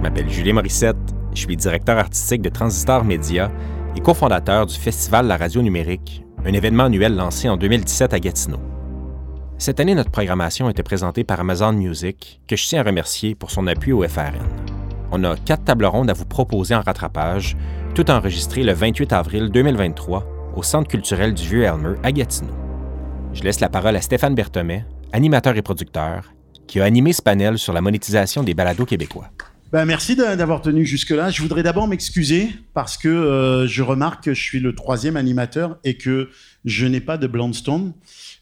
Je m'appelle Julien Morissette, je suis directeur artistique de Transistor Média et cofondateur du Festival La Radio Numérique, un événement annuel lancé en 2017 à Gatineau. Cette année, notre programmation était présentée par Amazon Music, que je tiens à remercier pour son appui au FRN. On a quatre tables rondes à vous proposer en rattrapage, tout enregistré le 28 avril 2023 au Centre culturel du Vieux-Elmer à Gatineau. Je laisse la parole à Stéphane Berthomet, animateur et producteur, qui a animé ce panel sur la monétisation des balados québécois. Ben, merci d'avoir tenu jusque-là. Je voudrais d'abord m'excuser parce que euh, je remarque que je suis le troisième animateur et que je n'ai pas de Blondstone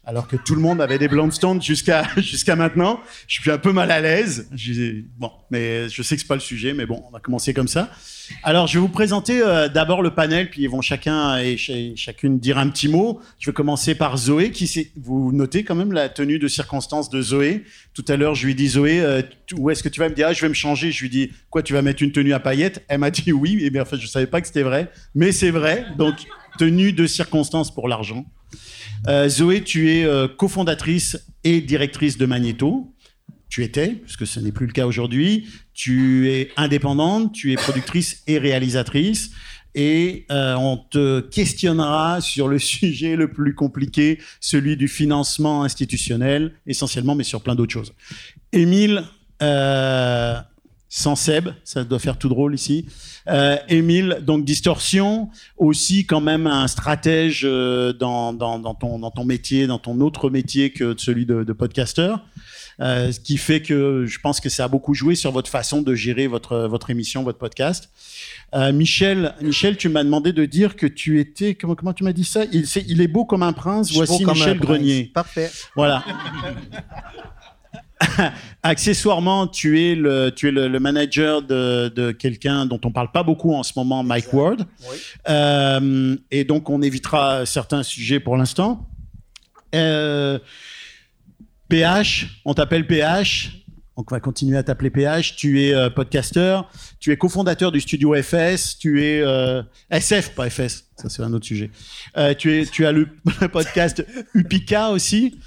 alors que tout le monde avait des Blondstones jusqu'à jusqu'à maintenant. Je suis un peu mal à l'aise. Bon, mais je sais que c'est pas le sujet, mais bon, on va commencer comme ça. Alors, je vais vous présenter euh, d'abord le panel, puis ils vont chacun et chacune dire un petit mot. Je vais commencer par Zoé, qui vous notez quand même la tenue de circonstance de Zoé. Tout à l'heure, je lui dis Zoé, euh, où est-ce que tu vas? Me dire ah, je vais me changer. Je lui dis quoi, tu vas mettre une tenue à paillettes? Elle m'a dit oui. Et bien, en fait, je savais pas que c'était vrai, mais c'est vrai. Donc, tenue de circonstance pour l'argent. Euh, Zoé, tu es cofondatrice et directrice de Magneto. Tu étais, puisque ce n'est plus le cas aujourd'hui. Tu es indépendante, tu es productrice et réalisatrice. Et euh, on te questionnera sur le sujet le plus compliqué, celui du financement institutionnel, essentiellement, mais sur plein d'autres choses. Émile, sans Seb, ça doit faire tout drôle ici. Euh, Émile, donc Distorsion, aussi quand même un stratège euh, dans, dans, ton, dans ton métier, dans ton autre métier que celui de, de podcasteur. Euh, ce qui fait que je pense que ça a beaucoup joué sur votre façon de gérer votre, votre émission, votre podcast. Euh, Michel, Michel, tu m'as demandé de dire que tu étais, comment, comment tu m'as dit ça? Il, est, il est beau comme un prince, voici Michel Grenier. Parfait. Voilà. Accessoirement, tu es le, tu es le, manager de, de quelqu'un dont on parle pas beaucoup en ce moment, Mike Ward. Euh, et donc, on évitera certains sujets pour l'instant. Euh, PH, on t'appelle PH. Donc, on va continuer à t'appeler PH. Tu es euh, podcasteur, tu es cofondateur du studio FS, tu es euh, SF, pas FS, ça c'est un autre sujet. Euh, tu, es, tu as le podcast Upika aussi,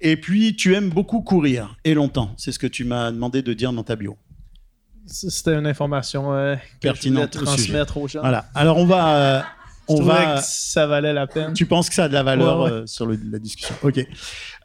et puis tu aimes beaucoup courir, et longtemps. C'est ce que tu m'as demandé de dire dans ta bio. C'était une information pertinente à transmettre aux gens. Voilà. Alors on va on va. Que ça valait la peine. Tu penses que ça a de la valeur sur la discussion. Ok.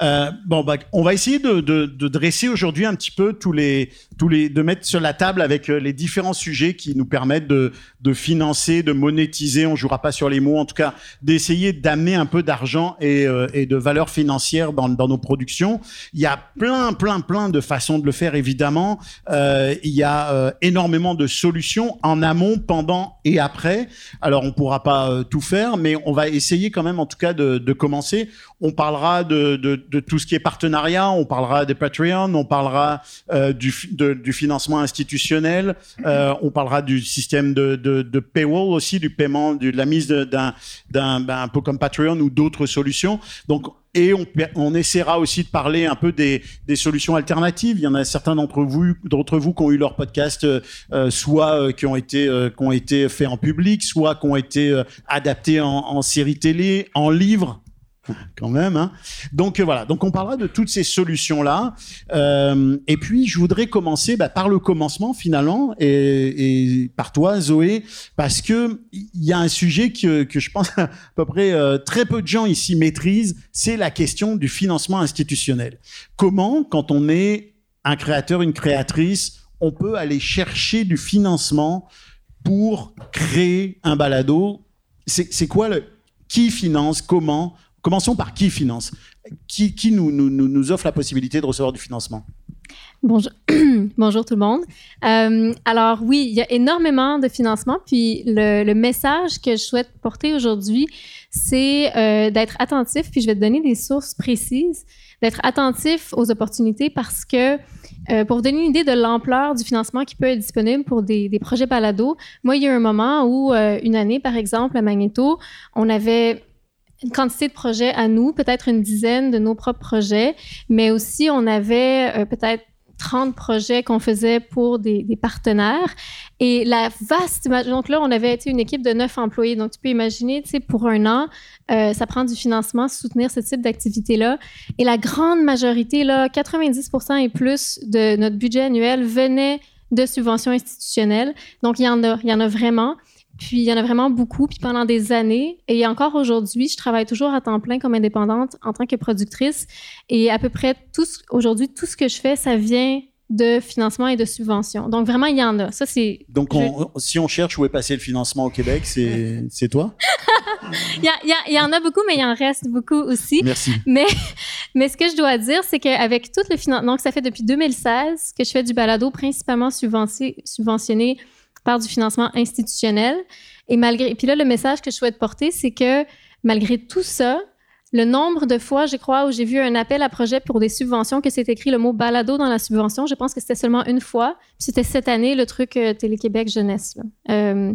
Euh, bon, bah, on va essayer de, de, de dresser aujourd'hui un petit peu tous les, tous les, de mettre sur la table avec euh, les différents sujets qui nous permettent de, de financer, de monétiser. On jouera pas sur les mots, en tout cas, d'essayer d'amener un peu d'argent et, euh, et, de valeur financière dans, dans, nos productions. Il y a plein, plein, plein de façons de le faire, évidemment. Euh, il y a euh, énormément de solutions en amont, pendant et après. Alors, on pourra pas tout faire, mais on va essayer quand même, en tout cas, de, commencer. On parlera de, de tout ce qui est partenariat, on parlera des Patreon, on parlera euh, du, du, financement institutionnel, euh, on parlera du système de, paywall aussi, du paiement, de la mise d'un, d'un, ben, un peu comme Patreon ou d'autres solutions. Donc, et on, on, essaiera aussi de parler un peu des, solutions alternatives. Il y en a certains d'entre vous, d'entre vous qui ont eu leur podcast, euh, soit euh, qui ont été euh, été faits en public, soit qui ont été adaptés en, en série télé, en livre quand même. Hein. Donc euh, voilà, donc on parlera de toutes ces solutions-là. Euh, et puis je voudrais commencer bah, par le commencement finalement, et, et, par toi Zoé, parce que il y a un sujet que, que je pense à peu près euh, très peu de gens ici maîtrisent, c'est la question du financement institutionnel. Comment, quand on est un créateur, une créatrice, on peut aller chercher du financement pour créer un balado? C'est quoi le qui finance Comment Commençons par qui finance Qui, nous, offre la possibilité de recevoir du financement? Bonjour, Bonjour tout le monde. Euh, alors oui, il y a énormément de financement. Puis le, message que je souhaite porter aujourd'hui, c'est euh, d'être attentif. Puis je vais te donner des sources précises, d'être attentif aux opportunités parce que euh, pour vous donner une idée de l'ampleur du financement qui peut être disponible pour des, des projets balado, moi il y a un moment où une année par exemple à Magneto, on avait une quantité de projets à nous, peut-être une dizaine de nos propres projets, mais aussi on avait euh, peut-être 30 projets qu'on faisait pour des, partenaires. Et la vaste, donc là, on avait été une équipe de neuf employés. Donc, tu peux imaginer, tu sais, pour un an, euh, ça prend du financement, soutenir ce type d'activité-là. Et la grande majorité, là, 90 et plus de notre budget annuel venait de subventions institutionnelles. Donc, il y en a, il y en a vraiment. Puis il y en a vraiment beaucoup. Puis pendant des années, et encore aujourd'hui, je travaille toujours à temps plein comme indépendante en tant que productrice. Et à peu près tout aujourd'hui, tout ce que je fais, ça vient de financement et de subventions. Donc vraiment, il y en a. Ça, c'est. Donc si on cherche où est passé le financement au Québec, c'est toi? il, y il, y en a beaucoup, mais il en reste beaucoup aussi. Merci. Mais, mais ce que je dois dire, c'est qu'avec tout le financement, donc ça fait depuis 2016 que je fais du balado principalement subventionné par du financement institutionnel. Et malgré, puis là, le message que je souhaite porter, c'est que malgré tout ça, le nombre de fois, je crois, où j'ai vu un appel à projet pour des subventions que c'est écrit le mot balado dans la subvention, je pense que c'était seulement une fois. C'était cette année le truc euh, Télé-Québec jeunesse. Euh,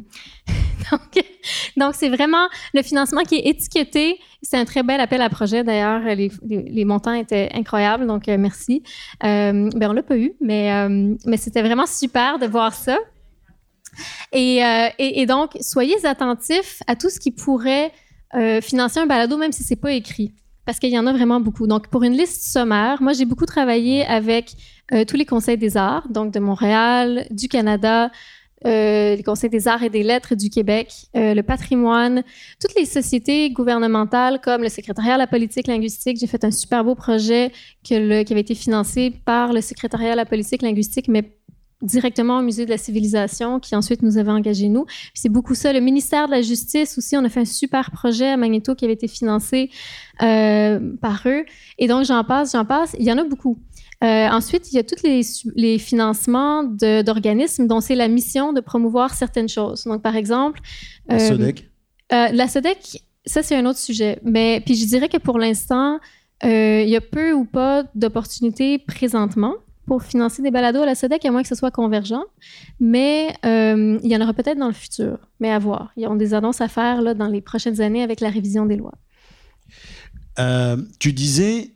donc, c'est vraiment le financement qui est étiqueté. C'est un très bel appel à projet. D'ailleurs, les, montants étaient incroyables. Donc, euh, merci. ben, on l'a pas eu, mais, mais c'était vraiment super de voir ça. Euh, et, donc, soyez attentifs à tout ce qui pourrait euh, financer un balado, même si c'est pas écrit, parce qu'il y en a vraiment beaucoup. Donc, pour une liste sommaire, moi, j'ai beaucoup travaillé avec euh, tous les conseils des arts, donc de Montréal, du Canada, les conseils des arts et des lettres du Québec, le patrimoine, toutes les sociétés gouvernementales comme le secrétariat à la politique linguistique. J'ai fait un super beau projet qui avait été financé par le secrétariat à la politique linguistique, mais directement au Musée de la Civilisation, qui ensuite nous avait engagés nous. C'est beaucoup ça. Le ministère de la Justice aussi, on a fait un super projet à Magneto qui avait été financé euh, par eux. Et donc, j'en passe, j'en passe. Il y en a beaucoup. Euh, ensuite, il y a tous les, les financements d'organismes dont c'est la mission de promouvoir certaines choses. Donc, par exemple... la euh, SODEC? la SODEC, ça, c'est un autre sujet. Mais puis je dirais que pour l'instant, il y a peu ou pas d'opportunités présentement pour financer des balados à la SEDEC, à moins que ce soit convergent. Mais euh, il y en aura peut-être dans le futur, mais à voir. Ils ont des annonces à faire là, dans les prochaines années avec la révision des lois. Euh, tu disais,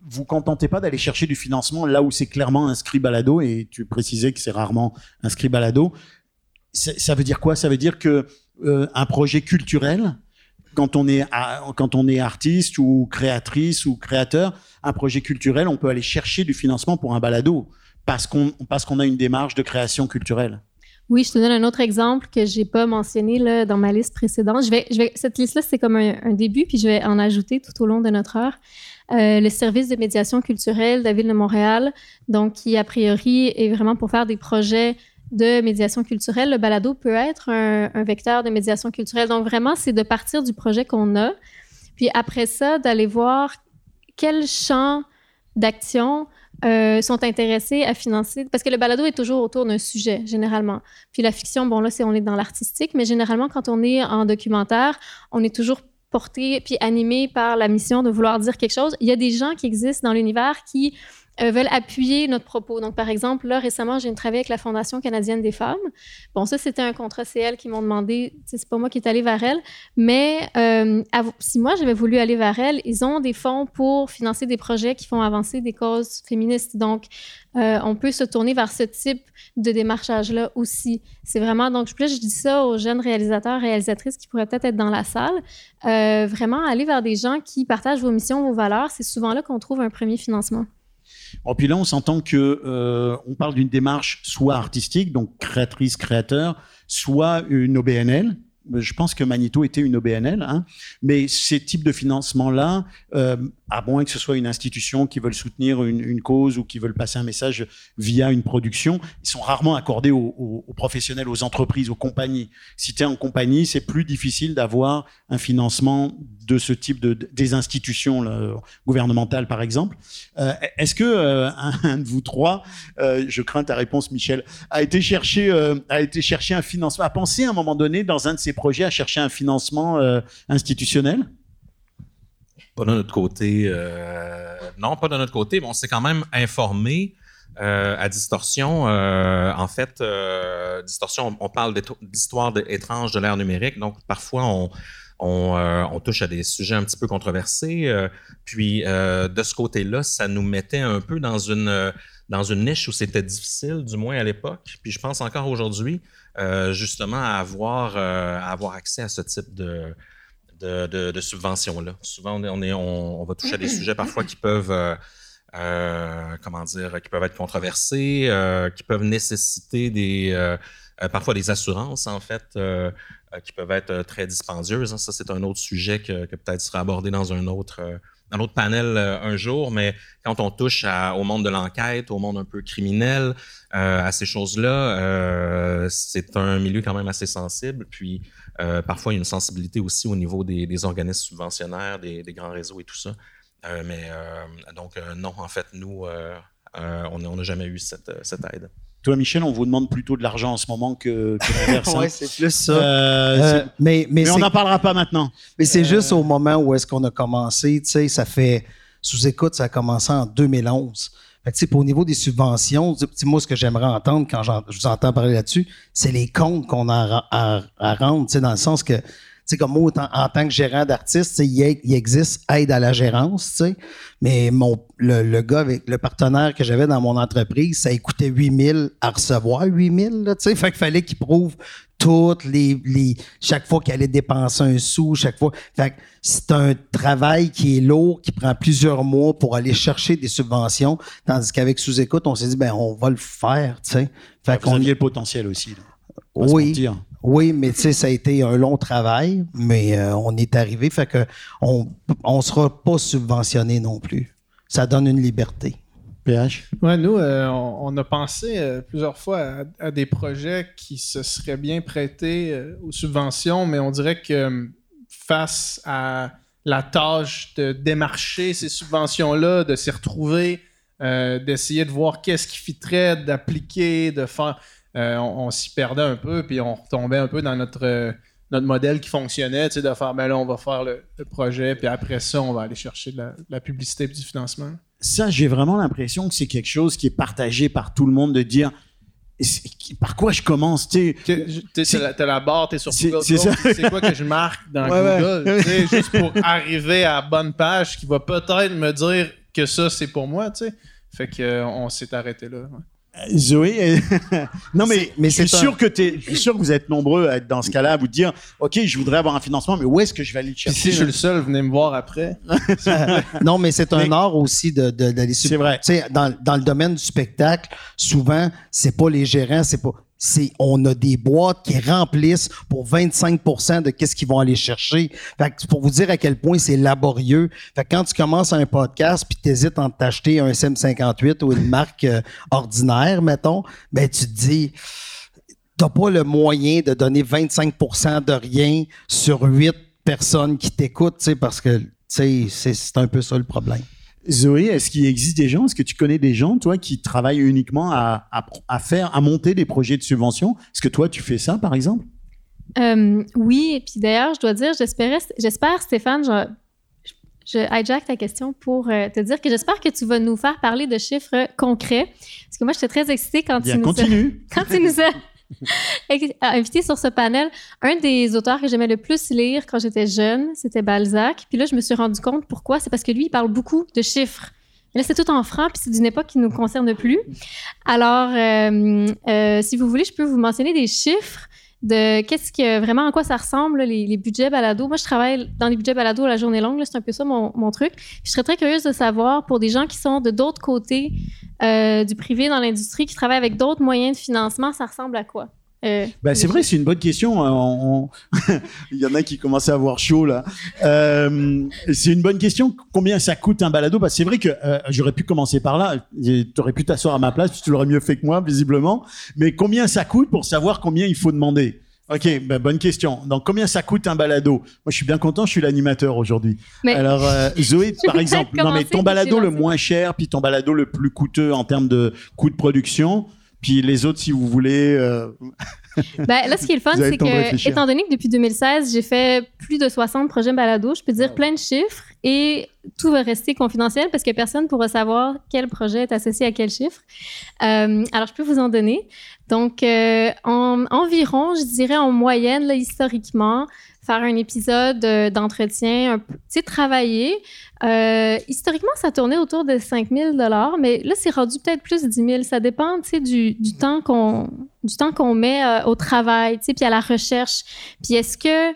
vous ne contentez pas d'aller chercher du financement là où c'est clairement inscrit balado, et tu précisais que c'est rarement inscrit balado. Ça veut dire quoi? Ça veut dire que euh, un projet culturel quand on est quand on est artiste ou créatrice ou créateur, un projet culturel, on peut aller chercher du financement pour un balado parce qu'on a une démarche de création culturelle. Oui, je te donne un autre exemple que j'ai pas mentionné dans ma liste précédente. Cette liste-là, c'est comme un, début, puis je vais en ajouter tout au long de notre heure. Euh, le service de médiation culturelle de la Ville de Montréal, donc qui, a priori, est vraiment pour faire des projets de médiation culturelle, le balado peut être un, vecteur de médiation culturelle. Donc, vraiment, c'est de partir du projet qu'on a, puis après ça, d'aller voir quels champs d'action euh, sont intéressés à financer. Parce que le balado est toujours autour d'un sujet, généralement. Puis la fiction, bon, là, c'est on est dans l'artistique, mais généralement, quand on est en documentaire, on est toujours porté puis animé par la mission de vouloir dire quelque chose. Il y a des gens qui existent dans l'univers qui veulent appuyer notre propos. Donc, par exemple, là, récemment, j'ai travaillé avec la Fondation canadienne des femmes. Bon, ça, c'était un contrat CL qui m'ont demandé, c'est pas moi qui est allé vers elle, mais euh, si moi, j'avais voulu aller vers elle, ils ont des fonds pour financer des projets qui font avancer des causes féministes. Donc, euh, on peut se tourner vers ce type de démarchage-là aussi. C'est vraiment, donc, là, je dis ça aux jeunes réalisateurs, réalisatrices qui pourraient peut-être être dans la salle. vraiment, aller vers des gens qui partagent vos missions, vos valeurs. C'est souvent là qu'on trouve un premier financement. Et puis là, on s'entend que euh, on parle d'une démarche soit artistique, donc créatrice, créateur, soit une OBNL, je pense que Magneto était une OBNL, hein, mais ces types de financements-là, euh, à moins que ce soit une institution qui veut soutenir une, cause ou qui veut passer un message via une production, ils sont rarement accordés aux, professionnels, aux entreprises, aux compagnies. Si tu es en compagnie, c'est plus difficile d'avoir un financement de ce type de des institutions gouvernementales, par exemple. Euh, est-ce que euh, un, de vous trois, je crains ta réponse, Michel, a été chercher a été chercher un financement, a pensé à un moment donné dans un de ses projets à chercher un financement euh, institutionnel? Pas de notre côté. Euh, non, pas de notre côté, mais on s'est quand même informé euh, à Distorsion. en fait, Distorsion, on, parle d'histoire étrange de l'ère numérique, donc parfois on, on, touche à des sujets un petit peu controversés. puis de ce côté-là, ça nous mettait un peu dans une, dans une niche où c'était difficile, du moins à l'époque. Puis je pense encore aujourd'hui, euh, justement à avoir, euh, avoir accès à ce type de, de, de, subventions-là. Souvent, on, est, on, va toucher à des sujets parfois qui peuvent, euh, comment dire, qui peuvent être controversées, qui peuvent nécessiter des, parfois des assurances, en fait, qui peuvent être très dispendieuses. Hein. Ça, c'est un autre sujet que, que peut-être sera abordé dans un autre un autre panel un jour, mais quand on touche au monde de l'enquête, au monde un peu criminel, à ces choses-là, c'est un milieu quand même assez sensible. Puis euh, parfois, il y a une sensibilité aussi au niveau des, organismes subventionnaires, des, grands réseaux et tout ça. Euh, mais euh, donc, non, en fait, nous, on n'a jamais eu cette, aide. Toi, Michel, on vous demande plutôt de l'argent en ce moment que, que l'inverse. Hein. oui, c'est plus ça. mais mais, on n'en parlera pas maintenant. Mais c'est juste au moment où est-ce qu'on a commencé. Tu sais, ça fait sous-écoute, ça a commencé en 2011. Fait au niveau des subventions, moi, ce que j'aimerais entendre quand je vous entends parler là-dessus, c'est les comptes qu'on a à, à, rendre, dans le sens que, tu comme moi, en, tant que gérant d'artiste, il, il, existe aide à la gérance, mais mon, le, le, gars avec le partenaire que j'avais dans mon entreprise, ça coûtait 8000 à recevoir, 8000, tu sais, fait qu'il fallait qu'il prouve toutes les, les chaque fois qu'il allait dépenser un sou, chaque fois. Fait c'est un travail qui est lourd, qui prend plusieurs mois pour aller chercher des subventions, tandis qu'avec sous-écoute, on s'est dit ben on va le faire, tu sais. Fait qu'on y le potentiel aussi. oui. Oui, mais tu sais, ça a été un long travail, mais euh, on est arrivé, fait que on on sera pas subventionné non plus. Ça donne une liberté. Ouais, nous, euh, on, a pensé euh, plusieurs fois à, des projets qui se seraient bien prêtés euh, aux subventions, mais on dirait que face à la tâche de démarcher ces subventions-là, de s'y retrouver, d'essayer de voir qu'est-ce qui fitterait, d'appliquer, de faire, on, s'y perdait un peu, puis on retombait un peu dans notre notre modèle qui fonctionnait, de faire, ben là, on va faire le, projet, puis après ça, on va aller chercher de la, la publicité et du financement. Ça, j'ai vraiment l'impression que c'est quelque chose qui est partagé par tout le monde de dire par quoi je commence tu t'as la, barre t'es sur Google c'est quoi que je marque dans Google juste pour arriver à la bonne page qui va peut-être me dire que ça c'est pour moi tu sais. Fait que on s'est arrêté là Zoé, non mais, mais je suis sûr que je suis sûr que vous êtes nombreux à être dans ce cas-là, à vous dire, ok, je voudrais avoir un financement, mais où est-ce que je vais aller le chercher Si je suis le seul, venez me voir après. non, mais c'est un art aussi de d'aller. c'est vrai. Tu sais, dans, dans le domaine du spectacle, souvent, c'est pas les gérants, c'est pas c'est on a des boîtes qui remplissent pour 25% de qu'est-ce qu'ils vont aller chercher. Fait que pour vous dire à quel point c'est laborieux. Fait que quand tu commences un podcast puis tu hésites entre t'acheter un SM58 ou une marque euh, ordinaire, mettons, ben tu te dis t'as pas le moyen de donner 25% de rien sur 8 personnes qui t'écoutent, parce que c'est un peu ça le problème. Zoé, est-ce qu'il existe des gens, est-ce que tu connais des gens, toi, qui travaillent uniquement à, faire, à monter des projets de subvention? Est-ce que toi, tu fais ça, par exemple? Euh, Oui, et puis d'ailleurs, je dois dire, j'espère, Stéphane, je, je hijack ta question pour euh, te dire que j'espère que tu vas nous faire parler de chiffres concrets. Parce que moi, j'étais très excitée quand tu nous continue. quand tu nous as invité sur ce panel. Un des auteurs que j'aimais le plus lire quand j'étais jeune, c'était Balzac. Puis là, je me suis rendu compte pourquoi. C'est parce que lui, il parle beaucoup de chiffres. là, c'est tout en francs, puis c'est d'une époque qui ne nous concerne plus. Alors, euh, euh, si vous voulez, je peux vous mentionner des chiffres de qu'est-ce que vraiment à quoi ça ressemble les, budgets balado. Moi, je travaille dans les budgets balado à la journée longue, c'est un peu ça mon, mon, truc. Je serais très curieuse de savoir pour des gens qui sont de d'autres côtés euh, du privé dans l'industrie, qui travaillent avec d'autres moyens de financement, ça ressemble à quoi? Euh, ben, c'est vrai, c'est une bonne question. Hein. Il y en a qui commencent à avoir chaud là. Euh, c'est une bonne question. Combien ça coûte un balado? Que c'est vrai que euh, j'aurais pu commencer par là. Tu aurais pu t'asseoir à ma place, tu l'aurais mieux fait que moi, visiblement. Mais combien ça coûte pour savoir combien il faut demander? Ok, ben, bonne question. Donc, combien ça coûte un balado? Moi, je suis bien content, je suis l'animateur aujourd'hui. Alors, Zoé, par exemple, non mais ton balado le moins cher, puis ton balado le plus coûteux en termes de coût de production, puis les autres, si vous voulez. Euh, ben, là, ce qui est le fun, c'est que, étant donné que depuis 2016, j'ai fait plus de 60 projets balado, je peux dire plein de chiffres et tout va rester confidentiel parce que personne ne pourra savoir quel projet est associé à quel chiffre. Euh, alors, je peux vous en donner. Donc, euh, en, environ, je dirais en moyenne, historiquement, faire un épisode euh, d'entretien, tu sais, travailler. Euh, historiquement, ça tournait autour de 5 000 mais là, c'est rendu peut-être plus de 10 000. Ça dépend, tu sais, du, du, temps qu'on du temps qu'on met au travail, tu sais, puis à la recherche. Puis est-ce que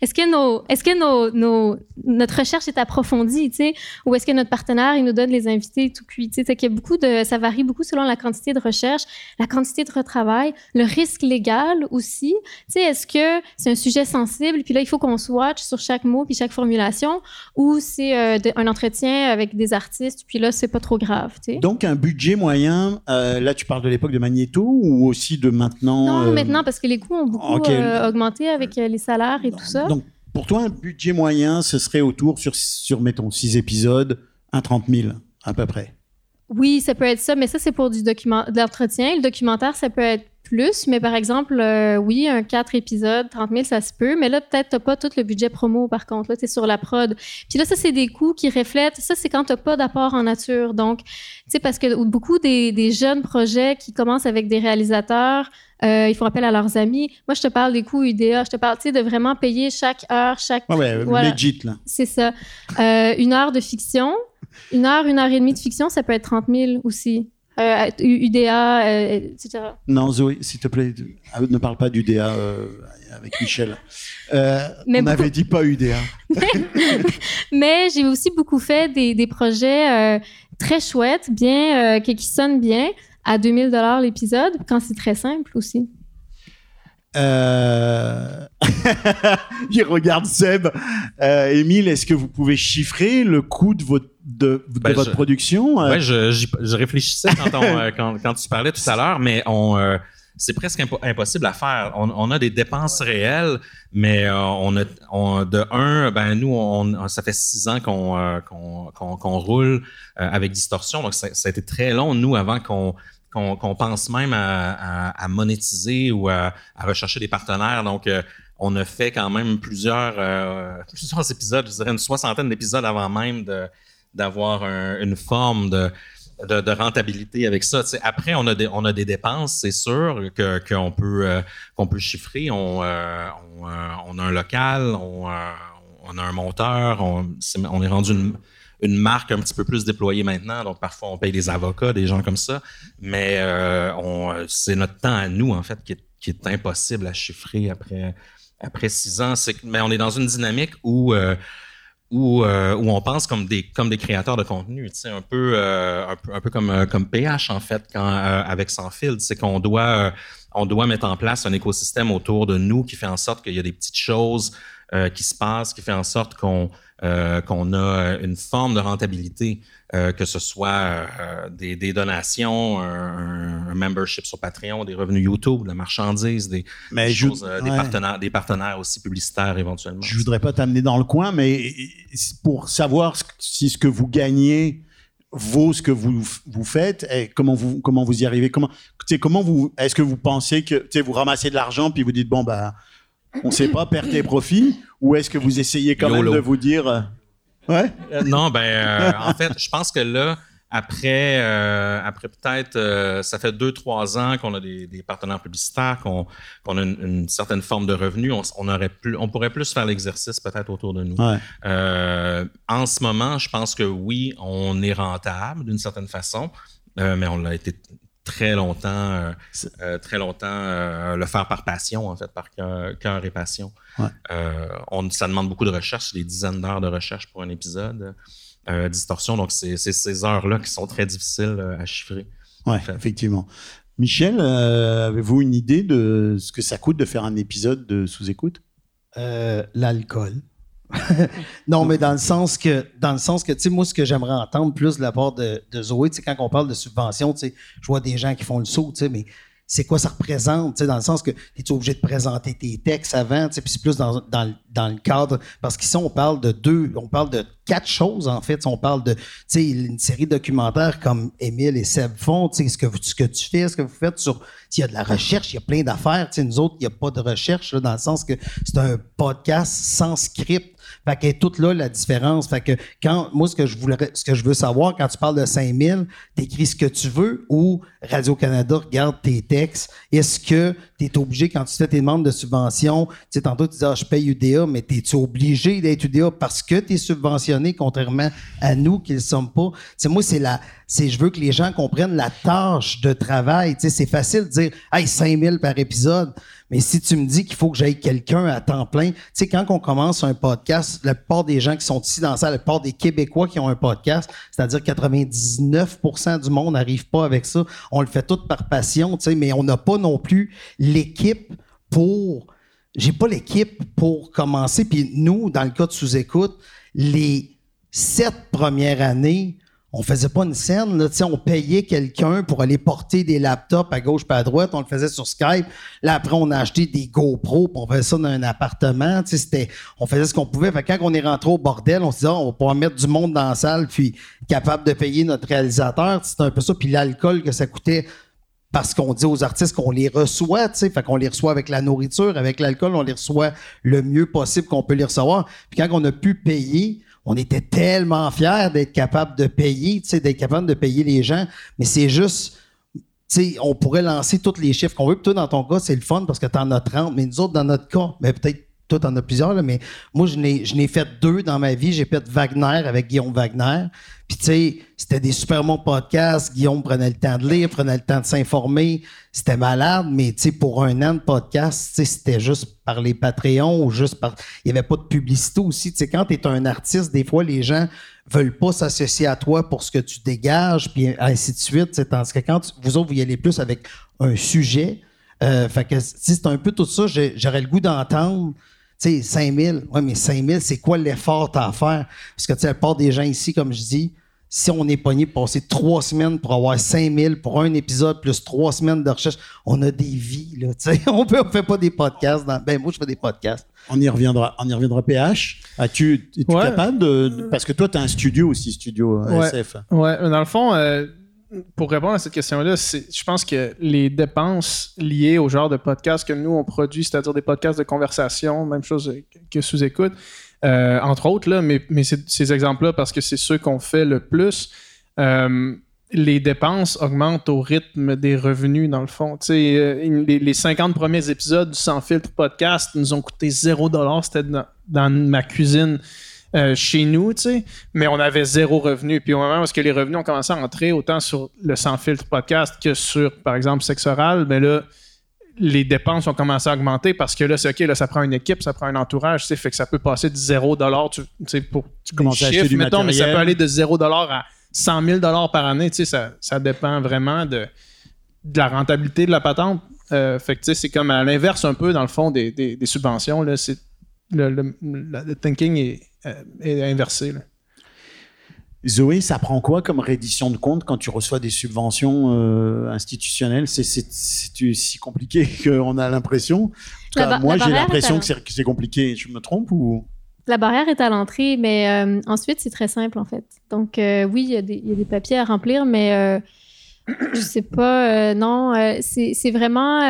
est-ce que nos, est-ce que nos, nos, notre recherche est approfondie, tu sais, ou est-ce que notre partenaire il nous donne les invités tout cuits, tu sais, qu'il y a beaucoup de, ça varie beaucoup selon la quantité de recherche, la quantité de retravail, le risque légal aussi, tu sais, est-ce que c'est un sujet sensible, puis là il faut qu'on swatch sur chaque mot puis chaque formulation, ou c'est euh, de- un entretien avec des artistes, puis là c'est pas trop grave, tu sais? Donc, un budget moyen, euh, là, tu parles de l'époque de Magneto ou aussi de maintenant Non, euh, maintenant parce que les coûts ont beaucoup augmenté avec les salaires et tout ça? Donc, pour toi, un budget moyen, ce serait autour, sur, sur mettons, six épisodes, un 30 000, à peu près? Oui, ça peut être ça, mais ça, c'est pour du document, de l'entretien. Le documentaire, ça peut être plus, mais par exemple, euh, oui, un 4 épisodes, 30 000, ça se peut, mais là, peut-être, t'as pas tout le budget promo, par contre. Là, t'es sur la prod. Puis là, ça, c'est des coûts qui reflètent, ça, c'est quand t'as pas d'apport en nature. Donc, tu sais, parce que beaucoup des, des jeunes projets qui commencent avec des réalisateurs, euh, ils font appel à leurs amis. Moi, je te parle des coûts UDA. Je te parle, tu sais, de vraiment payer chaque heure, chaque Ouais, ouais, Voilà. legit, là. c'est ça. Euh, une heure de fiction, une heure, une heure et demie de fiction, ça peut être 30 000 aussi. Euh, UDA, euh, etc. Non, Zoé, s'il te plaît, euh, ne parle pas d'UDA euh, avec Michel. Euh, Mais on beaucoup- avait dit pas UDA. Mais j'ai aussi beaucoup fait des, des projets euh, très chouettes, bien, euh, qui, qui sonnent bien, à 2000 l'épisode, quand c'est très simple aussi. Euh... Il regarde Seb. Euh, Émile, est-ce que vous pouvez chiffrer le coût de votre, de, de Ben, votre je- production Euh, Ouais, je, réfléchissais quand, on, euh, quand, quand tu parlais tout à l'heure, mais on, euh, c'est presque impo- impossible à faire. On, on a des dépenses réelles, mais euh, on a, on- de un, ben nous, on, ça fait six ans qu'on, euh, roule euh, avec Distorsion, donc ça, ça a été très long, nous, avant qu'on qu'on, pense même à, monétiser ou à, rechercher des partenaires. Donc, euh, on a fait quand même plusieurs, euh, plusieurs épisodes, je dirais une soixantaine d'épisodes avant même d'avoir un- une forme de, rentabilité avec ça. Après, on a des, on a des dépenses, c'est sûr, qu'on peut, euh, qu'on peut chiffrer. On, a un local, on, a un monteur, on, c'est- on est rendu une, une marque un petit peu plus déployée maintenant. Donc, parfois, on paye des avocats, des gens comme ça. Mais euh, on, c'est notre temps à nous, en fait, qui est, impossible à chiffrer après, après six ans. Mais on est dans une dynamique où... euh, où, euh, où on pense comme des, comme des créateurs de contenu, un peu, euh, un peu, un peu comme, euh, comme PH, en fait, euh, avec Sans-Fil. C'est qu'on doit, euh, on doit mettre en place un écosystème autour de nous qui fait en sorte qu'il y a des petites choses euh, qui se passent, qui fait en sorte qu'on euh, qu'on a une forme de rentabilité, euh, que ce soit des, des donations, un, un membership sur Patreon, des revenus YouTube, de la marchandise, des, mais des je, choses, des, ouais. partenaires, des partenaires aussi publicitaires éventuellement. je voudrais pas t'amener dans le coin, mais pour savoir si ce que vous gagnez vaut ce que vous, vous faites, et comment vous, comment vous y arrivez, comment, comment vous, est-ce que vous pensez que, vous ramassez de l'argent puis vous dites, bon, bah, on sait pas, perte et profit, ou est-ce que vous essayez quand YOLO. même de vous dire, euh, ouais? Euh, non, ben, euh, en fait, je pense que là, après, euh, après peut-être, euh, ça fait deux, trois ans qu'on a des, des partenaires publicitaires, qu'on a une, une certaine forme de revenu, on, s- on aurait plus, on pourrait plus faire l'exercice peut-être autour de nous. Ouais. Euh, en ce moment, je pense que oui, on est rentable d'une certaine façon, mais on l'a été très longtemps, euh, euh, très longtemps euh, le faire par passion, en fait, par cœur cœur et passion. Ouais. Euh, on, ça demande beaucoup de recherche, des dizaines d'heures de recherche pour un épisode. Euh, distorsion, donc c'est c'est ces heures-là qui sont très difficiles à chiffrer. Ouais, fait. effectivement. Michel, euh, avez-vous une idée de ce que ça coûte de faire un épisode de sous-écoute? Euh, l'alcool. Non, mais dans le sens que, dans le sens que, tu sais, moi, ce que j'aimerais entendre plus de la part de, Zoé, tu sais, quand on parle de subvention, tu sais, je vois des gens qui font le saut, tu sais, mais c'est quoi ça représente, tu sais, dans le sens que tu es obligé de présenter tes textes avant, tu sais, puis c'est plus dans, dans, dans le cadre, parce qu'ici, on parle de deux, on parle de quatre choses, en fait. On parle de, tu sais, une série documentaire comme Émile et Seb font, tu sais, ce que, que tu fais, ce que vous faites sur, il y a de la recherche, il y a plein d'affaires, tu sais, nous autres, il n'y a pas de recherche, là, dans le sens que c'est un podcast sans script. Fait qu'elle est toute là, la différence. Fait que quand, moi, ce que je voulais, ce que je veux savoir, quand tu parles de 5000, t'écris ce que tu veux ou Radio-Canada regarde tes textes. Est-ce que tu es obligé, quand tu fais tes demandes de subvention, tu sais, tantôt tu disais, ah, je paye UDA, mais t'es-tu obligé d'être UDA parce que tu es subventionné contrairement à nous qui ne le sommes pas? C'est moi, c'est la, c'est, je veux que les gens comprennent la tâche de travail. Tu sais, c'est facile de dire, hey, 5000 par épisode. Mais si tu me dis qu'il faut que j'aille quelqu'un à temps plein, tu sais, quand on commence un podcast, la plupart des gens qui sont ici dans ça, la plupart des Québécois qui ont un podcast, c'est-à-dire 99% du monde n'arrive pas avec ça. On le fait tout par passion, tu sais, mais on n'a pas non plus l'équipe pour j'ai pas l'équipe pour commencer. Puis nous, dans le cas de sous-écoute, les sept premières années, on faisait pas une scène, là, on payait quelqu'un pour aller porter des laptops à gauche pas à droite, on le faisait sur Skype. Là, après, on a acheté des GoPro, on faisait ça dans un appartement. C'était, on faisait ce qu'on pouvait. Fait quand on est rentré au bordel, on s'est dit, ah, on va pouvoir mettre du monde dans la salle, puis capable de payer notre réalisateur. C'était un peu ça. Puis l'alcool que ça coûtait parce qu'on dit aux artistes qu'on les reçoit, tu sais, fait qu'on les reçoit avec la nourriture, avec l'alcool, on les reçoit le mieux possible qu'on peut les recevoir. Puis quand on a pu payer, on était tellement fiers d'être capable de payer, d'être capable de payer les gens, mais c'est juste on pourrait lancer tous les chiffres qu'on veut. Puis toi, dans ton cas, c'est le fun parce que tu en as 30. Mais nous autres, dans notre cas, mais peut-être toi, tu en as plusieurs, là, mais moi, je n'ai fait deux dans ma vie. J'ai fait Wagner avec Guillaume Wagner. Puis, tu sais, c'était des super bons podcasts. Guillaume prenait le temps de lire, prenait le temps de s'informer. C'était malade, mais tu sais, pour un an de podcast, tu sais, c'était juste par les Patreons ou juste par. Il n'y avait pas de publicité aussi. Tu sais, quand tu es un artiste, des fois, les gens veulent pas s'associer à toi pour ce que tu dégages, puis ainsi de suite. Tandis que quand vous autres, vous y allez plus avec un sujet, euh, fait que c'est un peu tout ça, j'aurais le goût d'entendre. Tu sais, 5 000, ouais, mais 5 000, c'est quoi l'effort à faire? Parce que, tu sais, la part des gens ici, comme je dis, si on est pogné pour passer trois semaines pour avoir 5000 pour un épisode plus trois semaines de recherche, on a des vies, là, On peut, on fait pas des podcasts. ben, moi, je fais des podcasts. On y reviendra. On y reviendra. PH, as-tu, es-tu capable de, parce que toi, tu as un studio aussi, studio euh, SF. Ouais, dans le fond, euh, pour répondre à cette question-là, je pense que les dépenses liées au genre de podcast que nous, on produit, c'est-à-dire des podcasts de conversation, même chose que sous-écoute, euh, entre autres, là, mais, ces exemples-là, parce que c'est ceux qu'on fait le plus, euh, les dépenses augmentent au rythme des revenus, dans le fond. Euh, les, les, 50 premiers épisodes du Sans Filtre podcast nous ont coûté 0$. C'était dans, ma cuisine chez nous, mais on avait zéro revenu. Puis au moment où les revenus ont commencé à entrer autant sur le Sans Filtre podcast que sur, par exemple, Sexe Oral, ben là, les dépenses ont commencé à augmenter parce que là, c'est OK, là, ça prend une équipe, ça prend un entourage, fait que ça peut passer de 0 tu sais, pour tu commences à acheter du mettons, mais ça peut aller de 0 à 100 000 par année, tu sais, ça, ça dépend vraiment de, de la rentabilité de la patente. Euh, fait que, tu sais, c'est comme à l'inverse un peu, dans le fond, des, des, subventions, là, c'est, le, le, thinking est, euh, est inversé, là. Zoé, ça prend quoi comme reddition de compte quand tu reçois des subventions euh, institutionnelles? C'est si compliqué qu'on a l'impression. Moi, j'ai l'impression que c'est compliqué. Je me trompe ou? La barrière est à l'entrée, mais euh, ensuite, c'est très simple en fait. Donc, euh, oui, il y, a des papiers à remplir, mais je sais pas. non, c'est vraiment.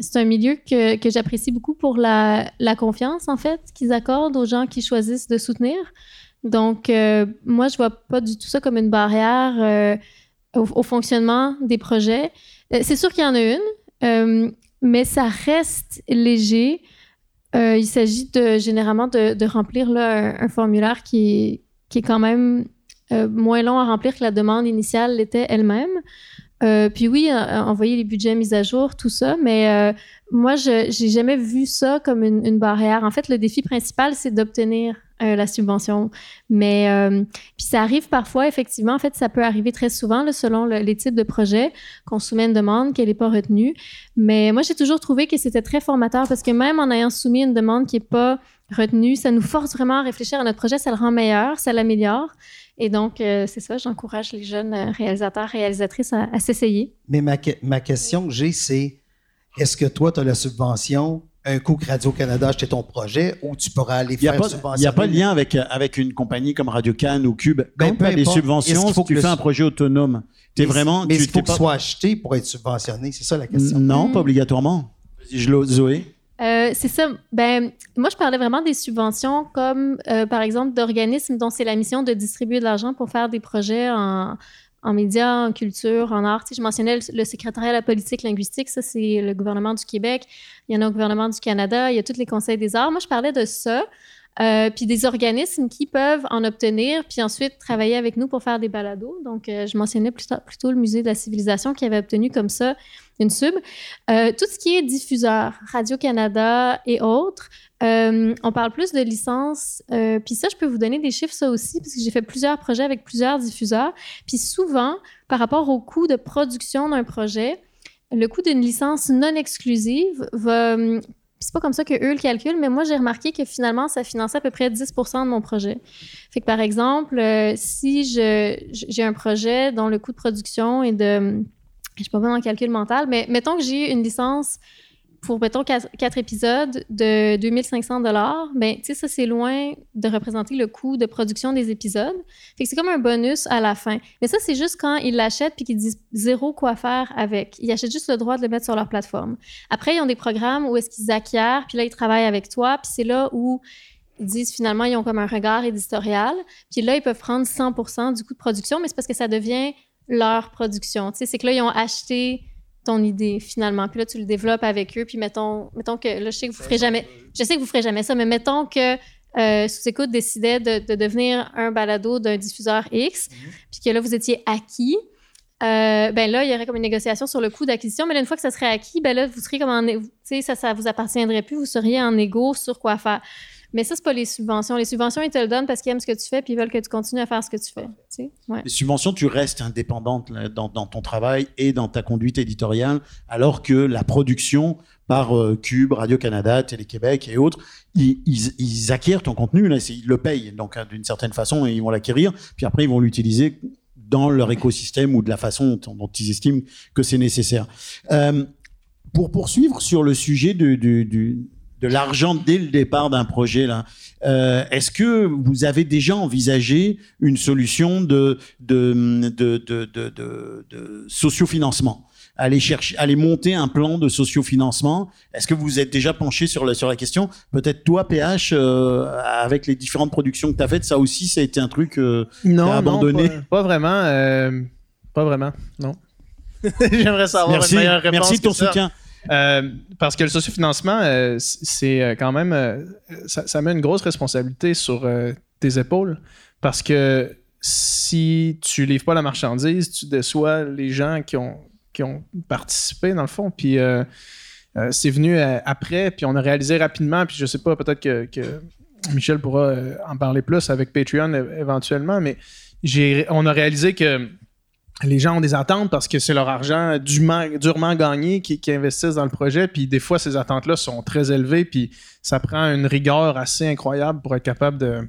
c'est un milieu que, que j'apprécie beaucoup pour la, la confiance en fait qu'ils accordent aux gens qui choisissent de soutenir. Donc, euh, moi, je vois pas du tout ça comme une barrière euh, au, fonctionnement des projets. Euh, c'est sûr qu'il y en a une, mais ça reste léger. il s'agit généralement de, remplir un, formulaire qui est, quand même moins long à remplir que la demande initiale l'était elle-même. puis oui, envoyer les budgets mis à jour, tout ça, mais moi, je n'ai jamais vu ça comme une, une, barrière. En fait, le défi principal, c'est d'obtenir euh, la subvention. Mais euh, puis ça arrive parfois, effectivement. En fait, ça peut arriver très souvent, selon les types de projets, qu'on soumet une demande, qu'elle n'est pas retenue. Mais moi, j'ai toujours trouvé que c'était très formateur parce que même en ayant soumis une demande qui n'est pas retenue, ça nous force vraiment à réfléchir à notre projet, ça le rend meilleur, ça l'améliore. Et donc, euh, c'est ça, j'encourage les jeunes réalisateurs, réalisatrices à, s'essayer. Mais ma, ma question que j'ai, c'est est-ce que toi, tu as la subvention un coup que Radio-Canada acheté ton projet ou tu pourras aller faire une subvention. Il n'y a pas de lien avec, avec une compagnie comme Radio Cannes ou Cube. Ben, Quand tu as des subventions, faut tu fais un projet autonome. Es vraiment, mais il faut que soit acheté pour être subventionné? C'est ça la question. Non, pas obligatoirement. Je Zoé. Euh, c'est ça. Ben, moi, je parlais vraiment des subventions comme, euh, par exemple, d'organismes dont c'est la mission de distribuer de l'argent pour faire des projets en, en médias, en culture, en art. je mentionnais le, secrétariat à la politique linguistique, ça, c'est le gouvernement du Québec. Il y en a au gouvernement du Canada, il y a tous les conseils des arts. Moi, je parlais de ça. euh, puis des organismes qui peuvent en obtenir, puis ensuite travailler avec nous pour faire des balados. Donc, euh, je mentionnais plutôt, plutôt, le Musée de la Civilisation qui avait obtenu comme ça une sub. Euh, tout ce qui est diffuseur, Radio-Canada et autres, on parle plus de licences. puis ça, je peux vous donner des chiffres, ça aussi, parce que j'ai fait plusieurs projets avec plusieurs diffuseurs. Puis souvent, par rapport au coût de production d'un projet, le coût d'une licence non exclusive va c'est pas comme ça que eux le calculent, mais moi, j'ai remarqué que finalement, ça finançait à peu près 10 de mon projet. Fait que, par exemple, euh, si j'ai un projet dont le coût de production est de... Je suis pas bonne en calcul mental, mais mettons que j'ai une licence pour, mettons, quatre, épisodes de 2500 dollars, ben, tu sais, ça, c'est loin de représenter le coût de production des épisodes. Fait que c'est comme un bonus à la fin. Mais ça, c'est juste quand ils l'achètent puis qu'ils disent zéro quoi faire avec. Ils achètent juste le droit de le mettre sur leur plateforme. Après, ils ont des programmes où est-ce qu'ils acquièrent, puis là, ils travaillent avec toi, puis c'est là où ils disent finalement, ils ont comme un regard éditorial. Puis là, ils peuvent prendre 100% du coût de production, mais c'est parce que ça devient leur production. Tu sais, c'est que là, ils ont acheté ton idée finalement. Puis là, tu le développes avec eux. Puis mettons, mettons que là, je sais que vous ferez jamais, je sais que vous ferez jamais ça, mais mettons que euh, Sous-Écoute décidait de, devenir un balado d'un diffuseur X, mhm. puis que là, vous étiez acquis. Euh, ben là, il y aurait comme une négociation sur le coût d'acquisition, mais là, une fois que ça serait acquis, ben là, vous seriez comme en, tu sais, ça, ça vous appartiendrait plus, vous seriez en égo sur quoi faire. Mais ça, c'est pas les subventions. Les subventions, ils te le donnent parce qu'ils aiment ce que tu fais puis ils veulent que tu continues à faire ce que tu fais. Les subventions, tu restes indépendante dans, ton travail et dans ta conduite éditoriale, alors que la production par euh, Cube, Radio-Canada, Télé-Québec et autres, ils, acquièrent ton contenu, là, ils le payent. Donc, hein, d'une certaine façon, ils vont l'acquérir, puis après, ils vont l'utiliser dans leur écosystème ou de la façon dont, ils estiment que c'est nécessaire. Euh, pour poursuivre sur le sujet du, du de l'argent dès le départ d'un projet là. Euh, est-ce que vous avez déjà envisagé une solution de de de de, de, de, sociofinancement? Aller chercher, aller monter un plan de sociofinancement? Est-ce que vous êtes déjà penché sur la sur la question? Peut-être toi, PH, euh, avec les différentes productions que tu as faites, ça aussi, ça a été un truc euh, non, abandonné. Non, pas, vraiment, pas vraiment, non. J'aimerais savoir Merci, une meilleure réponse. Merci de ton soutien. Euh, parce que le sociofinancement, euh, c'est euh, quand même. Ça, met une grosse responsabilité sur tes épaules. Parce que si tu livres pas la marchandise, tu déçois les gens qui ont, qui ont participé, dans le fond. Puis c'est venu après, puis on a réalisé rapidement. Puis je sais pas, peut-être que, Michel pourra en parler plus avec Patreon éventuellement, mais on a réalisé que les gens ont des attentes parce que c'est leur argent durement, gagné qui, investissent dans le projet. Puis des fois, ces attentes-là sont très élevées. Puis ça prend une rigueur assez incroyable pour être capable de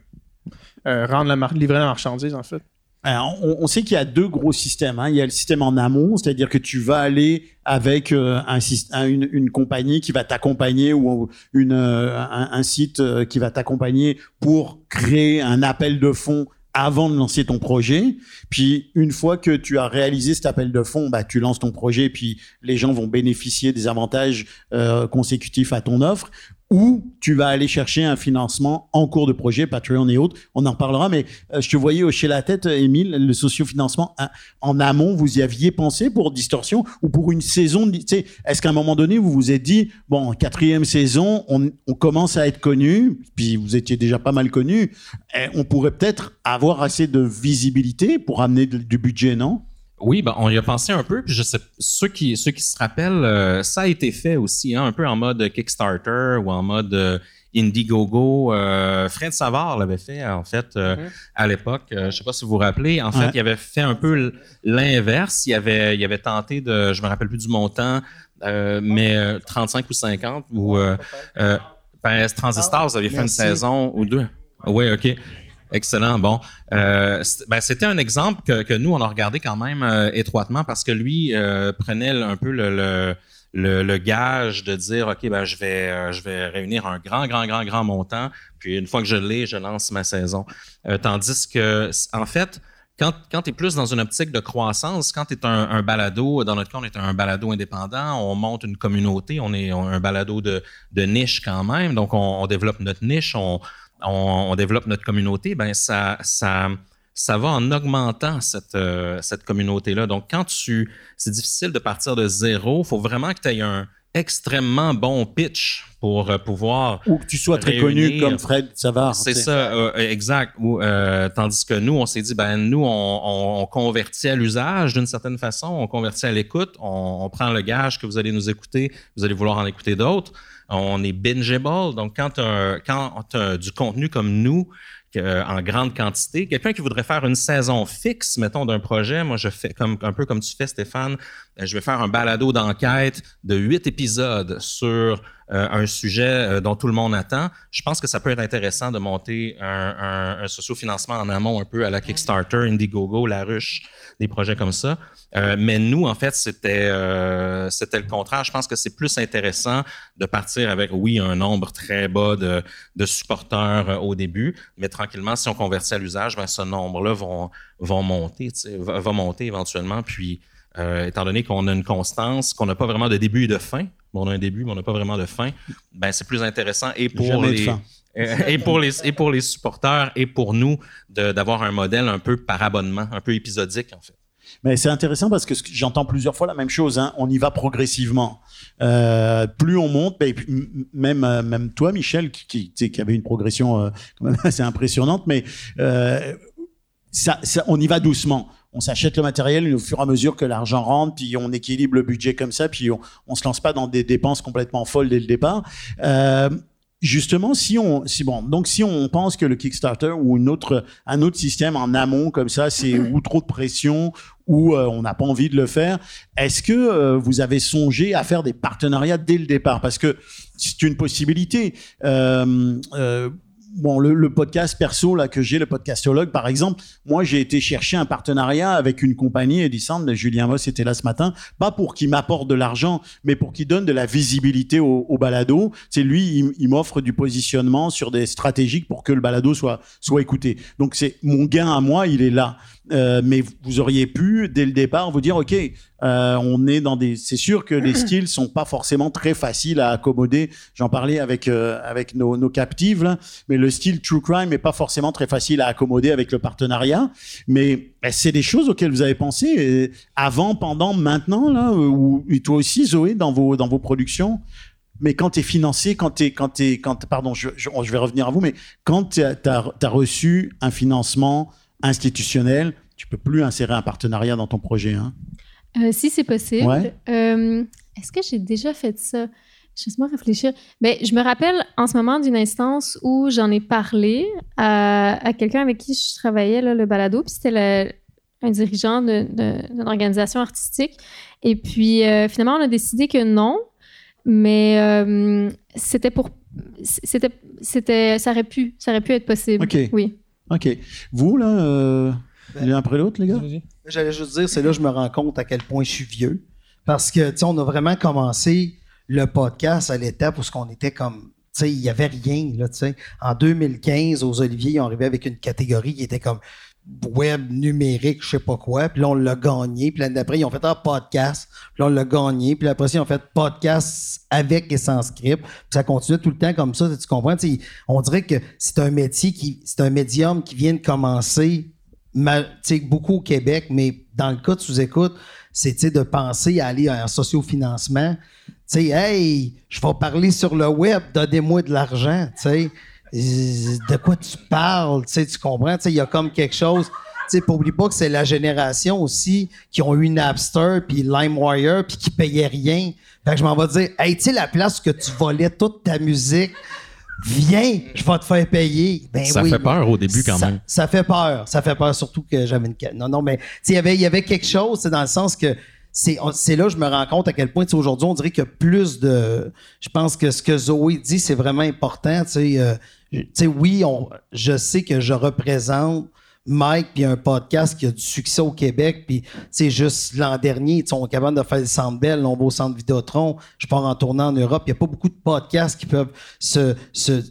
euh, rendre la livrer la marchandise, en fait. on, sait qu'il y a deux gros systèmes. Hein. Il y a le système en amont, c'est-à-dire que tu vas aller avec euh, un, une, compagnie qui va t'accompagner ou euh, un, site qui va t'accompagner pour créer un appel de fonds avant de lancer ton projet. Puis une fois que tu as réalisé cet appel de fonds, bah, tu lances ton projet, puis les gens vont bénéficier des avantages euh, consécutifs à ton offre ou tu vas aller chercher un financement en cours de projet, Patreon et autres. On en parlera, mais euh, je te voyais hocher la tête, Émile, le sociofinancement hein, en amont, vous y aviez pensé pour Distorsion ou pour une saison Est-ce qu'à un moment donné, vous vous êtes dit, bon, quatrième saison, on, commence à être connu, puis vous étiez déjà pas mal connu, eh, on pourrait peut-être avoir assez de visibilité pour amener du budget, non? Oui, ben, on y a pensé un peu, puis je sais, ceux qui, ceux qui se rappellent, euh, ça a été fait aussi, hein, un peu en mode Kickstarter ou en mode euh, Indiegogo. Euh, Fred Savard l'avait fait, en fait, mm-hmm. à l'époque. je sais pas si vous vous rappelez. En fait, il avait fait un peu l'inverse. Il avait, il avait tenté de, je me rappelle plus du montant, mais 35 ou 50, ou ben, Transistor, vous aviez fait une saison ou deux. Oui, OK. Excellent. Bon, euh, ben, c'était un exemple que, nous on a regardé quand même euh, étroitement parce que lui euh, prenait un peu le, gage de dire ok ben je vais je vais réunir un grand grand grand grand montant puis une fois que je l'ai je lance ma saison. tandis que en fait quand, quand tu es plus dans une optique de croissance, quand tu es un, balado, dans notre cas, on est un balado indépendant, on monte une communauté, on est un balado de, niche quand même, donc on, développe notre niche, on, développe notre communauté, ben ça, ça, ça va en augmentant cette, euh, cette communauté-là. Donc, quand tu. C'est difficile de partir de zéro. Il faut vraiment que tu aies un, extrêmement bon pitch pour euh, pouvoir Ou que tu sois très connu comme Fred Savard. c'est ça, euh, exact. Ou, euh, tandis que nous, on s'est dit, ben nous, on, on- on convertit à l'usage d'une certaine façon, on convertit à l'écoute, on, on prend le gage que vous allez nous écouter, vous allez vouloir en écouter d'autres. On est bingeable, donc quand tu as du contenu comme nous, euh, en grande quantité, quelqu'un qui voudrait faire une saison fixe, mettons, d'un projet, moi, je fais comme un peu comme tu fais, Stéphane, je vais faire un balado d'enquête de huit épisodes sur euh, un sujet euh, dont tout le monde attend. Je pense que ça peut être intéressant de monter un, un, sociofinancement en amont un peu à la Kickstarter, Indiegogo, La Ruche, des projets comme ça. Euh, mais nous, en fait, c'était euh, c'était le contraire. Je pense que c'est plus intéressant de partir avec, oui, un nombre très bas de, de supporters euh, au début, mais tranquillement, si on convertit à l'usage, ben, ce nombre-là vont, monter, va, va monter éventuellement. Puis, euh, étant donné qu'on a une constance, qu'on n'a pas vraiment de début et de fin, bon, on a un début, mais on n'a pas vraiment de fin, ben, c'est plus intéressant et pour les, euh, et pour les et pour les supporters et pour nous d'avoir un modèle un peu par abonnement, un peu épisodique en fait. Mais c'est intéressant parce que j'entends plusieurs fois la même chose. hein. On y va progressivement. Euh, plus on monte, ben, même euh, même toi, Michel, qui, qui, avait une progression euh, quand même assez impressionnante, mais euh, ça, ça- on y va doucement. On s'achète le matériel au fur et à mesure que l'argent rentre, puis on équilibre le budget comme ça, puis on, on se lance pas dans des dépenses complètement folles dès le départ. Euh, justement, si on, si bon, donc si on pense que le Kickstarter ou une autre, un autre système en amont comme ça, c'est ou trop de pression ou euh, on n'a pas envie de le faire, est-ce que euh, vous avez songé à faire des partenariats dès le départ? Parce que c'est une possibilité. Euh, Bon, le, le podcast perso là que j'ai, le podcastologue par exemple, moi j'ai été chercher un partenariat avec une compagnie Edison, Julien Moss était là ce matin, pas pour qu'il m'apporte de l'argent, mais pour qu'il donne de la visibilité au, au balado. C'est lui, il, il m'offre du positionnement sur des stratégies pour que le balado soit soit écouté. Donc c'est mon gain à moi, il est là. Euh, mais vous auriez pu dès le départ vous dire ok, euh, on est dans des. C'est sûr que les styles sont pas forcément très faciles à accommoder. J'en parlais avec euh, avec nos, captives, mais le style true crime est pas forcément très facile à accommoder avec le partenariat. Mais ben, c'est des choses auxquelles vous avez pensé avant, pendant, maintenant là, ou toi aussi Zoé dans vos dans vos productions? Mais quand tu es financé, quand tu es, quand t'es, quand, pardon, je, je, je vais revenir à vous, mais quand tu as, reçu un financement institutionnel, tu peux plus insérer un partenariat dans ton projet. Hein? Euh, si c'est possible. Ouais. Euh, Est-ce que j'ai déjà fait ça? Laisse-moi réfléchir. Ben, je me rappelle en ce moment d'une instance où j'en ai parlé à, à quelqu'un avec qui je travaillais, là, le balado, puis c'était un dirigeant d'une organisation artistique. Et puis, euh, finalement, on a décidé que non, mais c'était pour... C'était, c'était, ça aurait pu, ça aurait pu être possible. OK. Oui. OK. Vous, là, euh, Ben, l'un après l'autre, les gars? J'allais juste dire, c'est là que je me rends compte à quel point je suis vieux. Parce que, tu sais, on a vraiment commencé le podcast à l'étape où ce qu'on était comme, tu sais, il n'y avait rien, là, tu sais. En 2015, aux Oliviers, ils ont arrivé avec une catégorie qui était comme web numérique, je sais pas quoi. Puis là, on l'a gagné. Puis l'année d'après, ils ont fait un podcast. Puis là, on l'a gagné. Puis après, ils ont fait podcast avec et sans script. Puis ça continue tout le temps comme ça, tu comprends? On dirait que c'est un métier qui, c'est un médium qui vient de commencer beaucoup au Québec, mais dans le cas de sous-écoute, c'est de penser à aller en sociofinancement. Tu sais, hey, je vais parler sur le web, donnez-moi de l'argent, tu. De quoi tu parles, tu sais, tu comprends? Tu sais, il y a comme quelque chose. Tu sais, pas oublie pas que c'est la génération aussi qui ont eu Napster puis LimeWire puis qui payaient rien. Fait que je m'en vais dire, hey, tu sais, la place que tu volais toute ta musique, viens, je vais te faire payer. Ben ça oui. fait peur au début quand Ça- même. Ça fait peur. Ça fait peur, surtout que j'avais une. Non, non, mais tu sais, il y avait- il y avait quelque chose, c'est dans le sens que c'est là que je me rends compte à quel point, aujourd'hui, on dirait qu'il y a plus de. Je pense que ce que Zoé dit, c'est vraiment important. Tu sais, euh, tu oui, je sais que je représente. Mike, puis un podcast qui a du succès au Québec, puis c'est juste l'an dernier, on est capable de faire le Centre Bell, on va au Centre Vidéotron, je pars en tournant en Europe, il n'y a pas beaucoup de podcasts qui peuvent se, se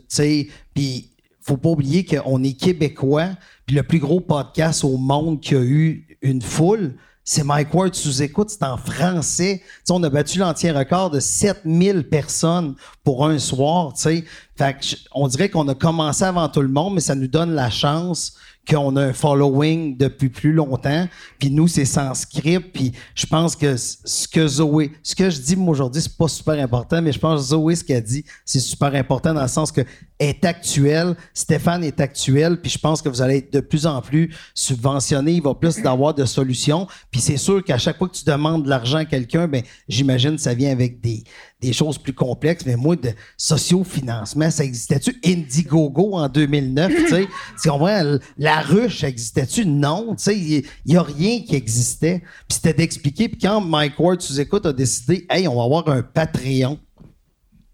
puis faut pas oublier qu'on est québécois, puis le plus gros podcast au monde qui a eu une foule, c'est Mike Ward sous écoute, c'est en français. Tu sais, on a battu l'entier record de 7000 personnes pour un soir, tu. Fait que on dirait qu'on a commencé avant tout le monde, mais ça nous donne la chance qu'on a un following depuis plus longtemps. Puis nous, c'est sans script. Puis je pense que ce que Zoé, ce que je dis moi aujourd'hui, c'est pas super important, mais je pense que Zoé, ce qu'elle dit, c'est super important dans le sens que est actuelle, Stéphane est actuel, puis je pense que vous allez être de plus en plus subventionné, il va plus d'avoir de solutions. Puis c'est sûr qu'à chaque fois que tu demandes de l'argent à quelqu'un, ben j'imagine que ça vient avec des, des choses plus complexes. Mais moi, de sociofinancement, ça existait-tu? Indiegogo en 2009, tu sais? Tu comprends? La ruche, existait-tu? Non, tu sais, il n'y a rien qui existait. Puis c'était d'expliquer. Puis quand Mike Ward, sous écoute, a décidé, hey, on va avoir un Patreon.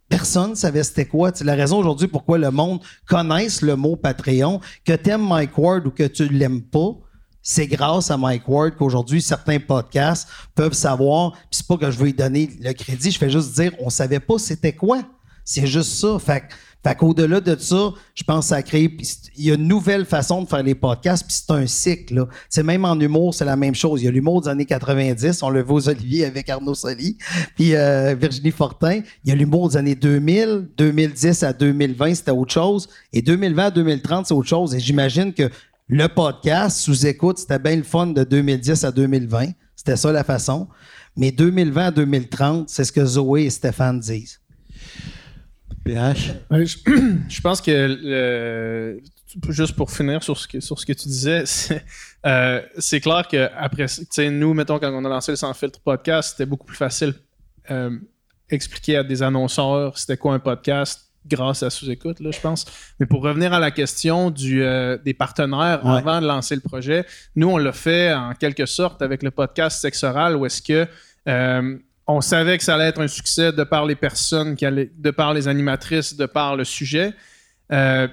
Personne ne savait c'était quoi. C'est la raison aujourd'hui pourquoi le monde connaisse le mot Patreon. Que t'aimes Mike Ward ou que tu l'aimes pas, c'est grâce à Mike Ward qu'aujourd'hui, certains podcasts peuvent savoir. Puis c'est pas que je veux lui donner le crédit, je fais juste dire, on savait pas c'était quoi. C'est juste ça. Fait, fait qu'au-delà de ça, je pense que ça c'est- Il y a une nouvelle façon de faire les podcasts, puis c'est un cycle. C'est même en humour, c'est la même chose. Il y a l'humour des années 90, on le voit aux Olivier avec Arnaud Soli, puis euh, Virginie Fortin. Il y a l'humour des années 2000, 2010 à 2020, c'était autre chose. Et 2020 à 2030, c'est autre chose. Et j'imagine que le podcast, sous écoute, c'était bien le fun de 2010 à 2020. C'était ça la façon. Mais 2020 à 2030, c'est ce que Zoé et Stéphane disent. PH. Ouais, je, pense que le- juste pour finir sur ce que, sur ce que tu disais, c'est euh, c'est clair que après, tu sais, nous, mettons, quand on a lancé le Sans Filtre podcast, c'était beaucoup plus facile euh, expliquer à des annonceurs c'était quoi un podcast grâce à sous-écoute, là, je pense. Mais pour revenir à la question du, euh, des partenaires Ouais. avant de lancer le projet, nous, on l'a fait en quelque sorte avec le podcast Sexe Oral, où est-ce que euh, on savait que ça allait être un succès de par les personnes, qui allaient, de par les animatrices, de par le sujet. Euh,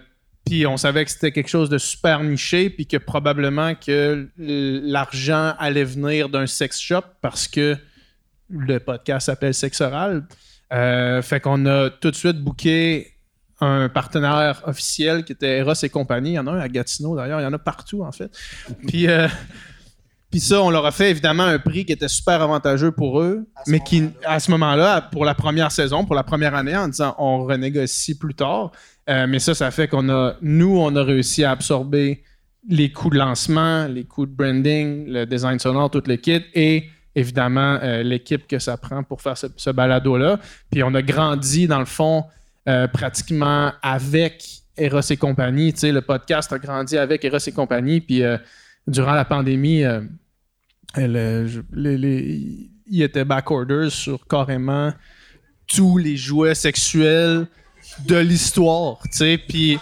puis on savait que c'était quelque chose de super niché, puis que probablement que l'argent allait venir d'un sex shop parce que le podcast s'appelle Sexe Oral. Euh, fait qu'on a tout de suite booké un partenaire officiel qui était Eros et compagnie. Il y en a un à Gatineau d'ailleurs, il y en a partout en fait. Puis, euh, puis ça, on leur a fait évidemment un prix qui était super avantageux pour eux, mais qui, à ce moment-là, pour la première saison, pour la première année, en disant on renégocie plus tard. Euh, mais ça, ça fait qu'on a, nous, on a réussi à absorber les coûts de lancement, les coûts de branding, le design sonore, tout le kit et évidemment euh, l'équipe que ça prend pour faire ce, balado-là. Puis on a grandi, dans le fond, euh, pratiquement avec Eros et compagnie. Tu sais, le podcast a grandi avec Eros et compagnie. Puis euh, durant la pandémie, je- les- les- il était backorders sur carrément tous les jouets sexuels de l'histoire, tu sais, puis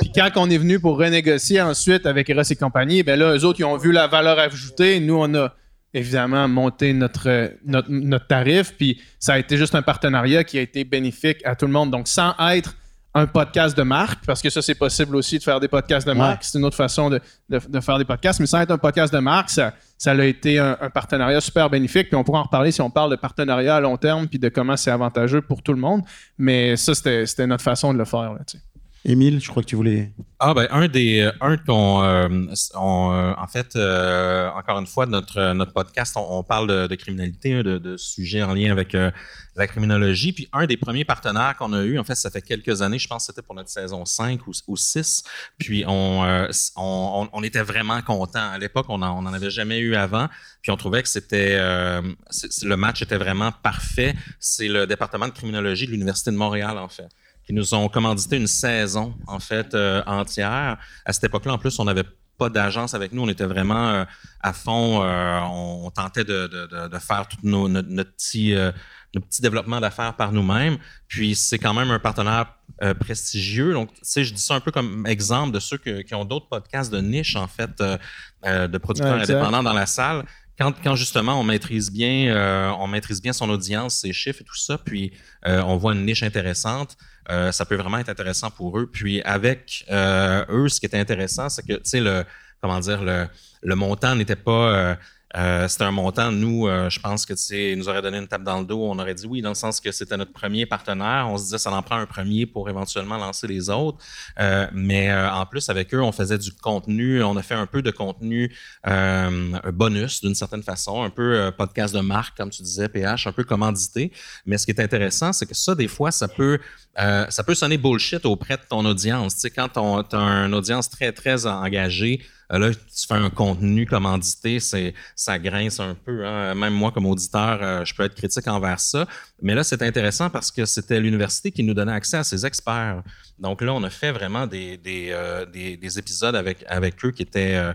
puis quand on est venu pour renégocier ensuite avec Eros et compagnie, ben là, eux autres, ils ont vu la valeur ajoutée. Nous, on a évidemment monté notre, notre, notre tarif, puis ça a été juste un partenariat qui a été bénéfique à tout le monde. Donc, sans être un podcast de marque, parce que ça, c'est possible aussi de faire des podcasts de marque. C'est une autre façon de, de- de faire des podcasts, mais sans être un podcast de marque, ça, ça a été un, un partenariat super bénéfique. Puis on pourra en reparler si on parle de partenariat à long terme, puis de comment c'est avantageux pour tout le monde. Mais ça, c'était c'était notre façon de le faire. Là, tu sais. Émile, je crois que tu voulais. Ah ben un des euh, un qu'on euh, euh, en fait encore une fois notre notre podcast on, parle de, criminalité hein, de, sujets en lien avec la criminologie. Puis un des premiers partenaires qu'on a eu en fait ça fait quelques années je pense que c'était pour notre saison 5 ou, ou 6 puis on, on, était vraiment content à l'époque on en, on en avait jamais eu avant. Puis on trouvait que c'était le match était vraiment parfait. C'est le département de criminologie de l'université de Montréal en fait qui nous ont commandité une saison, en fait, euh, entière. À cette époque-là, en plus, on n'avait pas d'agence avec nous. On était vraiment euh, à fond. euh, on, on tentait de, de- de- de faire tout nos, notre, notre petit, euh, notre petit développement d'affaires par nous-mêmes. Puis, c'est quand même un partenaire euh, prestigieux. Donc, tu sais, je dis ça un peu comme exemple de ceux que- qui ont d'autres podcasts de niche, en fait, euh, euh, de producteurs Ouais, indépendants dans la salle. Quand, quand justement on maîtrise bien, euh, on maîtrise bien son audience, ses chiffres et tout ça, puis euh, on voit une niche intéressante, euh, ça peut vraiment être intéressant pour eux. Puis avec eux, ce qui était intéressant, c'est que tu sais le comment dire le, le montant n'était pas euh, Euh, c'était un montant, nous, euh, je pense que tu nous aurait donné une tape dans le dos. On aurait dit oui, dans le sens que c'était notre premier partenaire. On se disait ça en prend un premier pour éventuellement lancer les autres. Euh, mais en plus, avec eux, on faisait du contenu. On a fait un peu de contenu bonus d'une certaine façon, un peu podcast de marque, comme tu disais, PH, un peu commandité. Mais ce qui est intéressant, c'est que ça, des fois, ça peut, ça peut sonner bullshit auprès de ton audience. Tu sais, quand tu as une audience très, très engagée, euh, là, tu fais un contenu commandité, ça grince un peu. Hein. Même moi, comme auditeur, euh, je peux être critique envers ça. Mais là, c'est intéressant parce que c'était l'université qui nous donnait accès à ses experts. Donc là, on a fait vraiment des, euh, épisodes avec, eux qui étaient,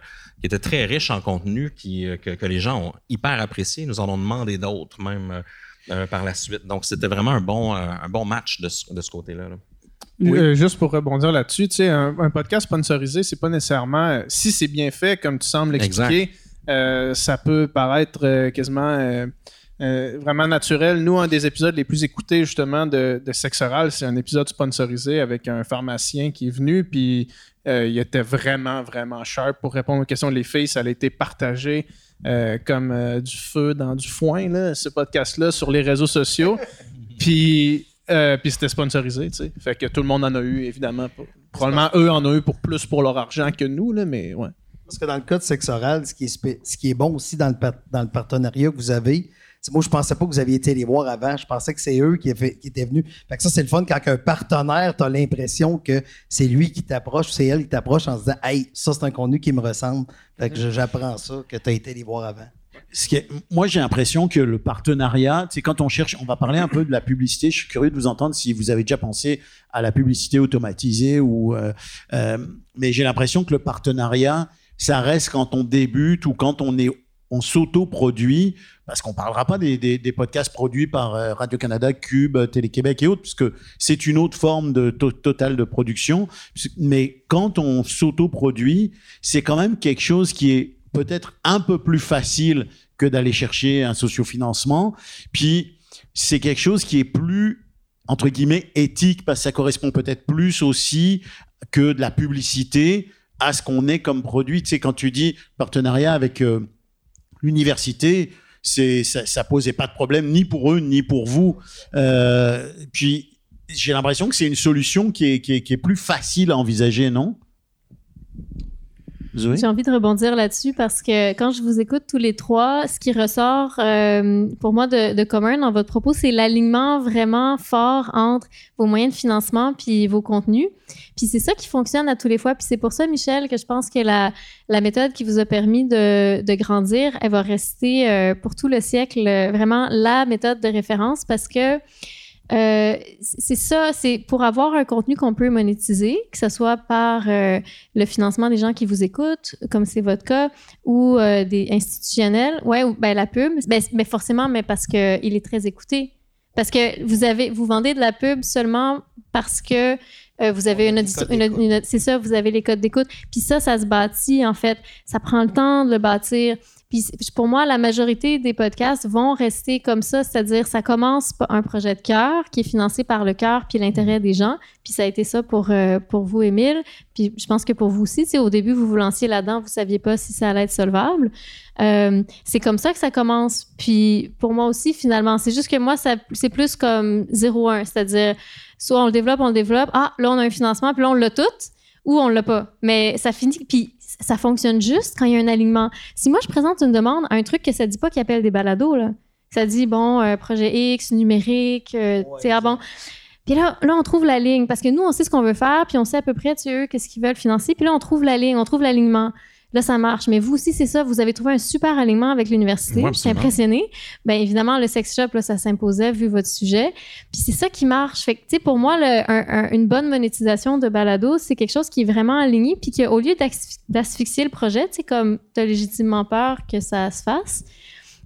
très riches en contenu, que, les gens ont hyper apprécié. Nous en ont demandé d'autres, même par la suite. Donc, c'était vraiment un bon, match de, ce côté-là. là euh, juste pour rebondir là-dessus, tu sais, un, podcast sponsorisé, c'est pas nécessairement. Euh, si c'est bien fait, comme tu sembles l'expliquer, euh, ça peut paraître quasiment vraiment naturel. Nous, un des épisodes les plus écoutés, justement, de, de Sexe Oral, c'est un épisode sponsorisé avec un pharmacien qui est venu, puis il était vraiment, vraiment sharp pour répondre aux questions. Les filles, ça a été partagé comme du feu dans du foin, là, ce podcast-là, sur les réseaux sociaux. Puis euh, puis c'était sponsorisé, tu sais. Fait que tout le monde en a eu, évidemment. Probablement eux en ont eu pour plus pour leur argent que nous, là, mais ouais. Parce que dans le cas de Sexe Oral, ce qui est, ce qui est bon aussi dans le, dans le partenariat que vous avez, moi, je pensais pas que vous aviez été les voir avant. Je pensais que c'est eux qui, qui, étaient venus. Fait que ça, c'est le fun quand un partenaire, tu as l'impression que c'est lui qui t'approche, c'est elle qui t'approche en se disant Hey, ça, c'est un contenu qui me ressemble. Fait que j'apprends ça, que tu as été les voir avant moi, j'ai l'impression que le partenariat, c'est quand on cherche, on va parler un peu de la publicité. Je suis curieux de vous entendre si vous avez déjà pensé à la publicité automatisée ou, euh, euh, mais j'ai l'impression que le partenariat, ça reste quand on débute ou quand on est, on s'auto-produit, parce qu'on parlera pas des, podcasts produits par euh, Radio Canada, Cube, Télé-Québec et autres, puisque c'est une autre forme de total de production. Mais quand on s'auto-produit, c'est quand même quelque chose qui est peut-être un peu plus facile que d'aller chercher un sociofinancement. Puis, c'est quelque chose qui est plus, entre guillemets, éthique, parce que ça correspond peut-être plus aussi que de la publicité à ce qu'on est comme produit. Tu sais, quand tu dis partenariat avec euh, l'université, ça, ça, posait pas de problème ni pour eux ni pour vous. Euh, puis j'ai l'impression que c'est une solution qui est plus facile à envisager, non? J'ai envie de rebondir là-dessus parce que quand je vous écoute tous les trois, ce qui ressort euh, pour moi de, commun dans votre propos, c'est l'alignement vraiment fort entre vos moyens de financement puis vos contenus. Puis c'est ça qui fonctionne à tous les fois. Puis c'est pour ça, Michel, que je pense que la, méthode qui vous a permis de, de grandir, elle va rester euh, pour tout le siècle vraiment la méthode de référence parce que euh, c'est ça, c'est pour avoir un contenu qu'on peut monétiser, que ce soit par euh, le financement des gens qui vous écoutent, comme c'est votre cas, ou euh, des institutionnels, ouais, ou ben la pub, ben, mais forcément, mais parce que il est très écouté, parce que vous avez, vous vendez de la pub seulement parce que vous avez une, une c'est ça, vous avez les codes d'écoute, puis ça, ça se bâtit en fait, ça prend le temps de le bâtir. Puis pour moi, la majorité des podcasts vont rester comme ça, c'est-à-dire ça commence par un projet de cœur qui est financé par le cœur puis l'intérêt des gens. Puis ça a été ça pour, euh, pour vous, Émile. Puis je pense que pour vous aussi, au début, vous vous lanciez là-dedans, vous saviez pas si ça allait être solvable. Euh, c'est comme ça que ça commence. Puis pour moi aussi, finalement, c'est juste que moi, c'est plus comme 0-1, c'est-à-dire soit on le développe, on le développe, ah, là, on a un financement, puis là, on l'a tout, ou on l'a pas. Mais ça finit, puis ça fonctionne juste quand il y a un alignement. Si moi, je présente une demande à un truc que ça dit pas qu'il appelle des balados, là, ça dit, bon, euh, projet X, numérique, euh, tu sais, bon. Puis là, là, on trouve la ligne parce que nous, on sait ce qu'on veut faire, puis on sait à peu près, tu sais, qu'est-ce qu'ils veulent financer. Puis là, on trouve la ligne, on trouve l'alignement. Là, ça marche. Mais vous aussi, c'est ça. Vous avez trouvé un super alignement avec l'université. je suis impressionnée. Bien évidemment, le sex shop, là, ça s'imposait vu votre sujet. Puis c'est ça qui marche. Fait que, tu sais, pour moi, une bonne monétisation de balado, c'est quelque chose qui est vraiment aligné. Puis qu'au lieu d'asphyxier le projet, tu sais, comme tu as légitimement peur que ça se fasse,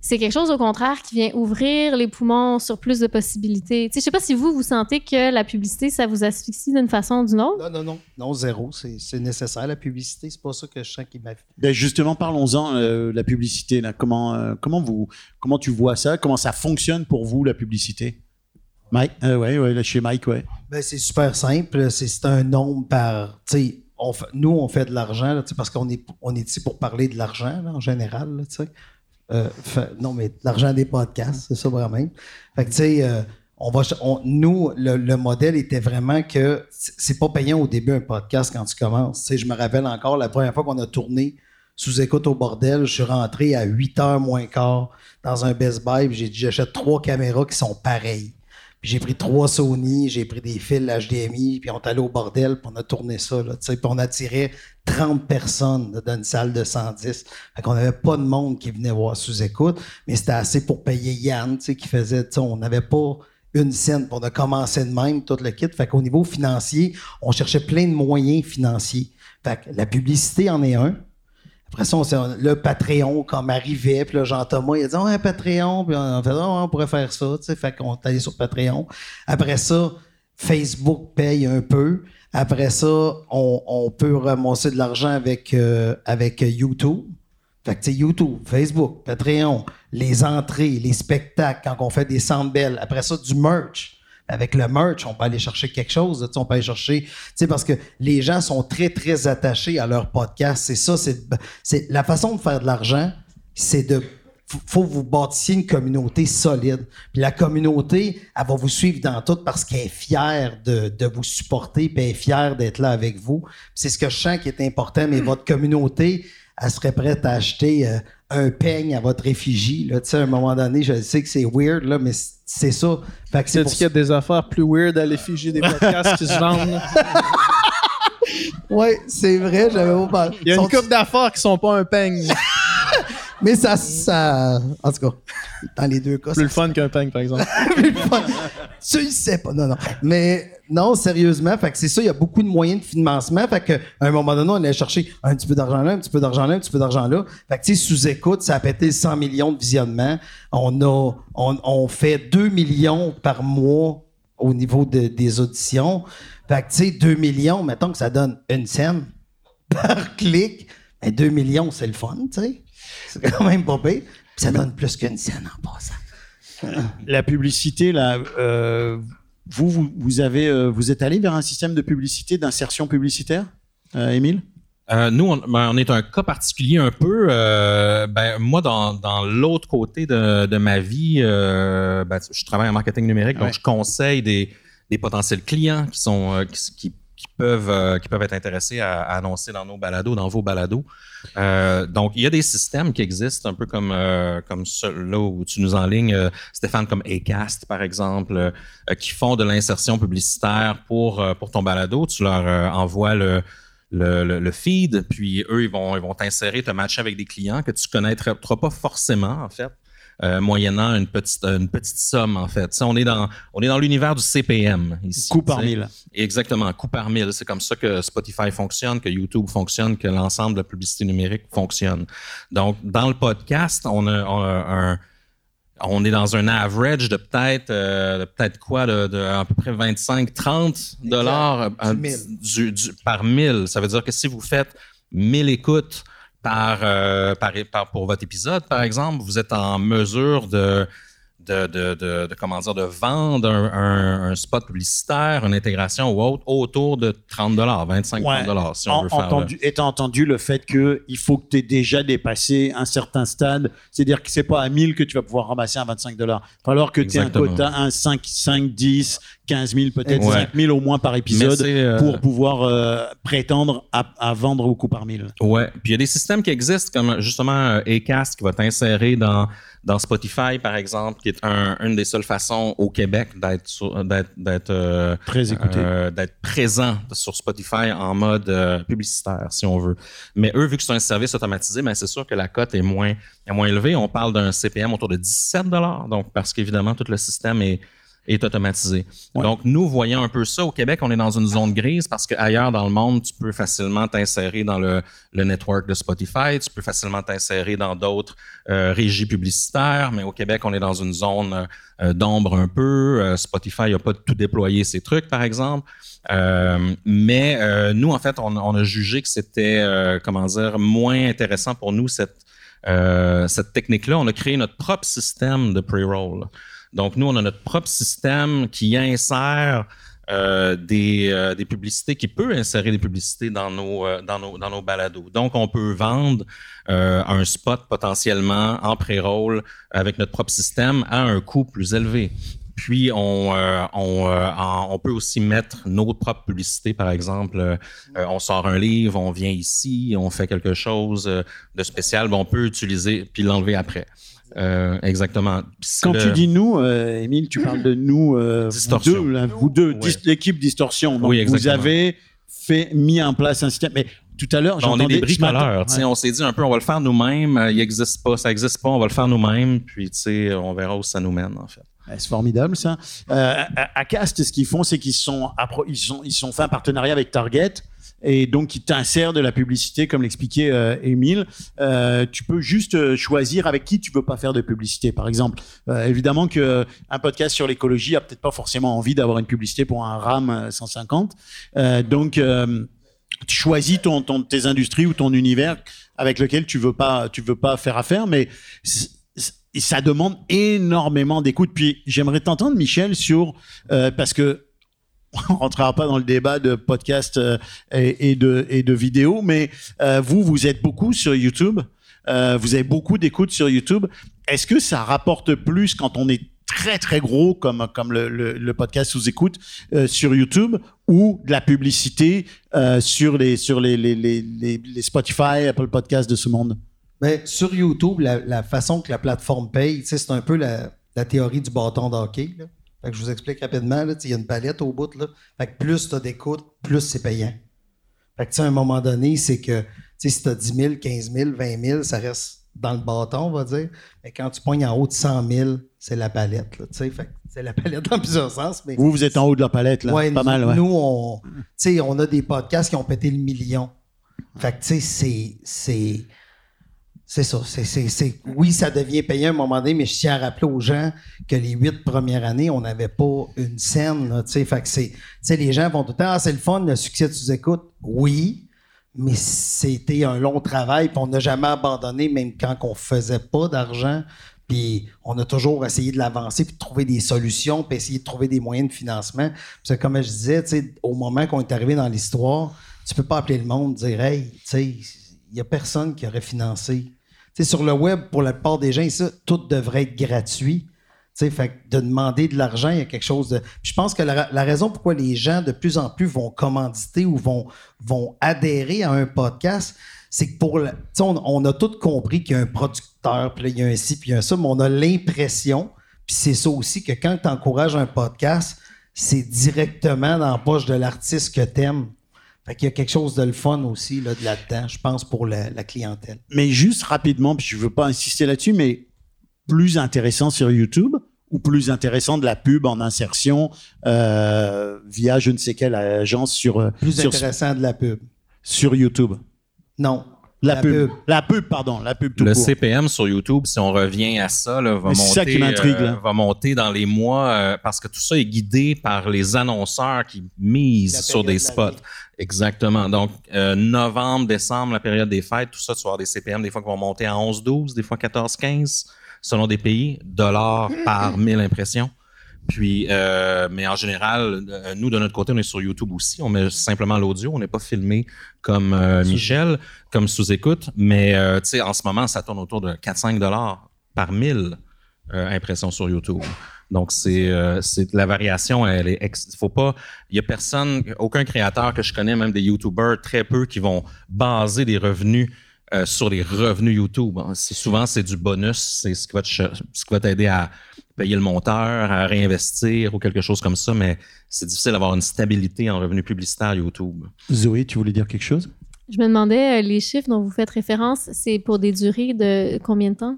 c'est quelque chose au contraire qui vient ouvrir les poumons sur plus de possibilités. Je sais pas si vous, vous sentez que la publicité, ça vous asphyxie d'une façon ou d'une autre. Non, non, non. Non, zéro. C'est nécessaire, la publicité. C'est pas ça que je sens qui m'a ben Justement, parlons-en, euh, la publicité. Là. Comment, euh, comment, vous, comment tu vois ça? Comment ça fonctionne pour vous, la publicité? Mike, euh, ouais, ouais, chez Mike, ouais. Ben, c'est super simple. C'est un nombre par. nous, on fait de l'argent parce qu'on est, on est ici pour parler de l'argent en général. sais Euh, non, mais l'argent des podcasts, c'est ça vraiment. Fait que, tu sais, euh, on va, nous, le, modèle était vraiment que c'est pas payant au début un podcast quand tu commences. Tu je me rappelle encore la première fois qu'on a tourné sous écoute au bordel, je suis rentré à 8 h moins quart dans un Best Buy, j'ai dit j'achète trois caméras qui sont pareilles. J'ai pris trois Sony, j'ai pris des fils HDMI, puis on est allé au bordel, puis on a tourné ça. Là, puis on attirait 30 personnes dans une salle de 110. Fait qu'on n'avait pas de monde qui venait voir sous-écoute, mais c'était assez pour payer Yann, qui faisait, on n'avait pas une scène. On a commencé de même, tout le kit. Fait qu'au niveau financier, on cherchait plein de moyens financiers. Fait que la publicité en est un. Après ça, on, le Patreon, comme arrivait, puis là, Jean-Thomas, il a dit, oh, un Patreon, puis on fait, oh, on pourrait faire ça, tu sais, fait qu'on est allé sur Patreon. Après ça, Facebook paye un peu. Après ça, on, peut ramasser de l'argent avec, euh, avec YouTube. Fait que, YouTube, Facebook, Patreon, les entrées, les spectacles, quand on fait des sandbelles. Après ça, du merch avec le merch, on peut aller chercher quelque chose. On peut aller chercher, parce que les gens sont très, très attachés à leur podcast. C'est ça, c'est la façon de faire de l'argent, c'est de faut que vous bâtissiez une communauté solide. Puis la communauté, elle va vous suivre dans tout parce qu'elle est fière de, vous supporter, puis elle est fière d'être là avec vous. C'est ce que je sens qui est important, mais votre communauté, elle serait prête à acheter euh, un peigne à votre effigie. Là. À un moment donné, je sais que c'est weird, là, mais c'est ça. Fait que c'est qu'il y a des affaires plus weird à l'effigie des podcasts qui se vendent. oui, c'est vrai, j'avais pas Il y a une couple d'affaires qui sont pas un peigne. Mais ça, ça. En tout cas, dans les deux cas. Plus le fun qu'un peigne, par exemple. plus le fun. Tu le sais pas. Non, non. Mais non, sérieusement, fait que c'est ça, il y a beaucoup de moyens de financement. Fait qu'à un moment donné, on allait chercher un petit peu d'argent là, un petit peu d'argent là, un petit peu d'argent là. Fait que tu sais, sous-écoute, ça a pété 100 millions de visionnements. On a, on, fait 2 millions par mois au niveau des auditions. Fait que tu sais, 2 millions, mettons que ça donne une scène par clic. Mais 2 millions, c'est le fun, tu sais. C'est quand même pas pire. ça donne plus qu'une scène en passant. La publicité, là, euh, vous, vous, avez, euh, vous êtes allé vers un système de publicité, d'insertion publicitaire, euh, Émile? Nous, ben, on, est un cas particulier un peu. Ben, moi, dans, l'autre côté de, ma vie, ben, je travaille en marketing numérique, donc je conseille des, potentiels clients qui sont qui qui peuvent, euh, qui peuvent être intéressés à, annoncer dans nos balados, dans vos balados. Euh, donc, il y a des systèmes qui existent, un peu comme, euh, comme là où tu nous enlignes, Stéphane, comme Acast, par exemple, qui font de l'insertion publicitaire pour, pour ton balado. Tu leur envoies le, le, feed, puis eux, ils vont ils vont t'insérer, te matcher avec des clients que tu connaîtras pas forcément, en fait. Euh, moyennant une petite, une petite somme, en fait. on est dans, on est dans l'univers du CPM ici. Coût par mille. Exactement, coût par mille. C'est comme ça que Spotify fonctionne, que YouTube fonctionne, que l'ensemble de la publicité numérique fonctionne. Donc, dans le podcast, on a, un on est dans un average de peut-être euh, peut-être quoi de, à peu près 25 30 dollars euh, par mille ça veut dire que si vous faites 1000 écoutes euh, par, par, pour votre épisode, par exemple, vous êtes en mesure de, de, de, de, comment dire, de vendre un, spot publicitaire, une intégration ou autre autour de 30 25 30 si on veut faire. Entendu, étant entendu le fait qu'il faut que tu aies déjà dépassé un certain stade, c'est-à-dire que c'est pas à 1000 que tu vas pouvoir ramasser un 25 dollars. Il va falloir que tu aies un quota, un 5, 5, 10, 15 000, peut-être 5 000 au moins par épisode euh, pour pouvoir euh, prétendre à, vendre au coup par mille. Ouais. Puis il y a des systèmes qui existent comme justement euh, Acast qui va t'insérer dans, dans Spotify, par exemple, qui est une des seules façons au Québec d'être d'être très écouté, d'être présent sur Spotify en mode publicitaire, si on veut. Mais eux, vu que c'est un service automatisé, ben c'est sûr que la cote est moins est moins élevée. On parle d'un CPM autour de 17 donc parce qu'évidemment tout le système est est automatisé. Donc, nous voyons un peu ça. Au Québec, on est dans une zone grise parce qu'ailleurs dans le monde, tu peux facilement t'insérer dans le, le, network de Spotify, tu peux facilement t'insérer dans d'autres euh, régies publicitaires, mais au Québec, on est dans une zone euh, d'ombre un peu. Euh, Spotify n'a pas tout déployé ses trucs, par exemple. mais nous, en fait, on, on a jugé que c'était, comment dire, moins intéressant pour nous cette, cette technique-là. On a créé notre propre système de pre-roll. Donc, nous, on a notre propre système qui insère euh, des, euh, des, publicités, qui peut insérer des publicités dans nos, euh, dans nos, dans nos balados. Donc, on peut vendre un spot potentiellement en pré-roll avec notre propre système à un coût plus élevé. Puis, on, on, on, peut aussi mettre nos propres publicités, par exemple. on sort un livre, on vient ici, on fait quelque chose de spécial, ben, on peut utiliser puis l'enlever après. Euh, exactement. Quand tu dis nous, euh, Émile, tu parles de nous, euh, vous deux, l'équipe Distorsion. oui, vous avez fait, mis en place un système. Mais tout à l'heure, On est des bricoleurs. On s'est dit un peu, on va le faire nous-mêmes. Il n'existe pas, ça n'existe pas, on va le faire nous-mêmes. Puis, on verra où ça nous mène, en fait. C'est formidable ça. à Cast, ce qu'ils font, c'est qu'ils sont, ils sont, ils sont fait un partenariat avec Target et donc qui t'insère de la publicité, comme l'expliquait euh, Émile. Euh, tu peux juste euh, choisir avec qui tu veux pas faire de publicité. Par exemple, évidemment que un podcast sur l'écologie a peut-être pas forcément envie d'avoir une publicité pour un RAM 150. donc tu choisis tes industries ou ton univers avec lequel tu veux tu veux pas faire affaire, mais ça demande énormément d'écoute. Puis j'aimerais t'entendre, Michel, sur parce que on rentrera pas dans le débat de podcast euh, et, de, et vidéos, mais euh, vous, vous êtes beaucoup sur YouTube. Euh, vous avez beaucoup d'écoutes sur YouTube. Est-ce que ça rapporte plus quand on est très très gros comme le, podcast sous écoute sur YouTube ou de la publicité sur les sur les, les, les, les, Spotify, Apple Podcasts de ce monde? Ben, sur YouTube, la, façon que la plateforme paye, c'est un peu la, la, théorie du bâton d'hockey. Fait que je vous explique rapidement. Il y a une palette au bout. Là. Fait que plus tu as d'écoute, plus c'est payant. Fait que à un moment donné, c'est que si tu as 10 000, 15 000, 20 000, ça reste dans le bâton, on va dire. Mais quand tu pognes en haut de 100 000, c'est la palette. Là, fait c'est la palette dans plusieurs sens. Mais vous, vous êtes en haut de la palette, là. pas mal, ouais. Nous, on, on a des podcasts qui ont pété le million. Fait que, tu sais, c'est c'est ça. Oui, ça devient payant à un moment donné, mais je tiens à rappeler aux gens que les huit premières années, on n'avait pas une scène. les gens vont tout le temps, ah, c'est le fun, le succès de sous-écoute. Oui, mais c'était un long travail, puis on n'a jamais abandonné, même quand on faisait pas d'argent. Puis on a toujours essayé de l'avancer, puis de trouver des solutions, puis essayer de trouver des moyens de financement. Comme je disais, au moment qu'on est arrivé dans l'histoire, tu peux pas appeler le monde dire Hey, tu il n'y a personne qui aurait financé sur le web, pour la plupart des gens, tout devrait être gratuit. de demander de l'argent, il y a quelque chose de. je pense que la, raison pourquoi les gens de plus en plus vont commanditer ou vont, adhérer à un podcast, c'est que pour. On, on, a tous compris qu'il y a un producteur, puis il y a un ci, puis il y a un ça, mais on a l'impression, puis c'est ça aussi, que quand tu encourages un podcast, c'est directement dans la poche de l'artiste que tu aimes. Fait qu'il y a quelque chose de le fun aussi là, là-dedans, je pense, pour la, clientèle. Mais juste rapidement, puis je veux pas insister là-dessus, mais plus intéressant sur YouTube ou plus intéressant de la pub en insertion euh, via je ne sais quelle agence sur... Euh, plus intéressant de la pub. Sur YouTube. Non. La, pub. La pub, pardon. La pub Le CPM sur YouTube, si on revient à ça, va, monter, euh, va monter dans les mois parce que tout ça est guidé par les annonceurs qui misent sur des spots. Exactement. Donc, euh, novembre, décembre, la période des fêtes, tout ça, tu vas avoir des CPM des fois qui vont monter à 11, 12, des fois 14, 15, selon des pays, dollars par 1000 impressions. Puis, euh, mais en général, euh, nous, de notre côté, on est sur YouTube aussi. On met simplement l'audio. On n'est pas filmé comme Michel, comme sous-écoute. Mais, tu sais, en ce moment, ça tourne autour de 4-5 dollars par 1000 impressions sur YouTube. Donc, c'est euh, la variation, elle est. Il faut pas. Il y a personne, aucun créateur que je connais, même des YouTubers, très peu, qui vont baser des revenus euh, sur les revenus YouTube. Souvent, c'est du bonus, c'est ce qui va ce qui va t'aider à payer le monteur, à réinvestir ou quelque chose comme ça, mais c'est difficile d'avoir une stabilité en revenus publicitaires YouTube. Zoé, tu voulais dire quelque chose? Je me demandais, euh, les chiffres dont vous faites référence, c'est pour des durées de combien de temps?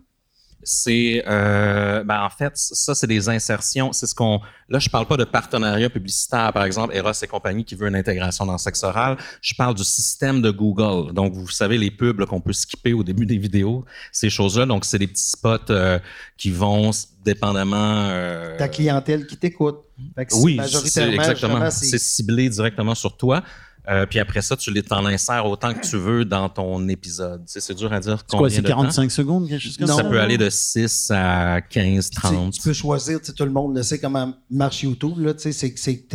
C'est euh, ben en fait ça c'est des insertions c'est ce qu'on là je parle pas de partenariat publicitaire par exemple Eros et compagnie qui veut une intégration dans le sexe oral. Je parle du système de Google. Donc vous savez les pubs qu'on peut skipper au début des vidéos ces choses là donc c'est des petits spots euh, qui vont dépendamment euh, ta clientèle qui t'écoute. Oui c'est exactement. c'est ciblé directement sur toi euh, puis après ça, tu t'en insères autant que tu veux dans ton épisode. c'est dur à dire combien quoi, c'est 45 secondes, quelque chose comme ça? Ça? peut aller de 6 à 15, 30. Tu, peux choisir, tout le monde le sait comment marche YouTube. Là, c'est, c'est,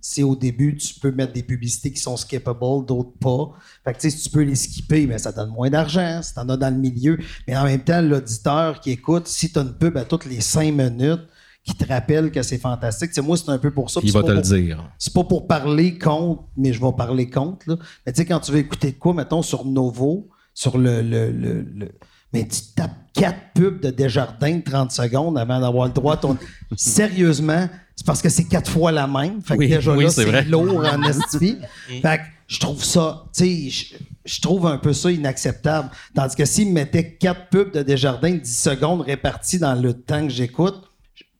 Si au début, tu peux mettre des publicités qui sont skippable, d'autres pas. Fait que, tu sais, si tu peux les skipper, mais ça donne moins d'argent, si t'en as dans le milieu. Mais en même temps, l'auditeur qui écoute, si tu as une pub à toutes les cinq minutes, qui te rappelle que c'est fantastique. Moi, c'est un peu pour ça. Il va te le pour, dire. C'est pas pour parler contre, mais je vais parler contre. Là. Mais tu sais, quand tu veux écouter de quoi, mettons, sur Novo, sur le. le, le, le mais tu tapes quatre pubs de Desjardins de 30 secondes avant d'avoir le droit à ton. Sérieusement, c'est parce que c'est quatre fois la même. Fait que Oui, déjà oui, là, c'est lourd en esti. fait que je trouve ça, tu sais, je, trouve un peu ça inacceptable. Tandis que s'ils me mettaient quatre pubs de Desjardins de 10 secondes réparties dans le temps que j'écoute,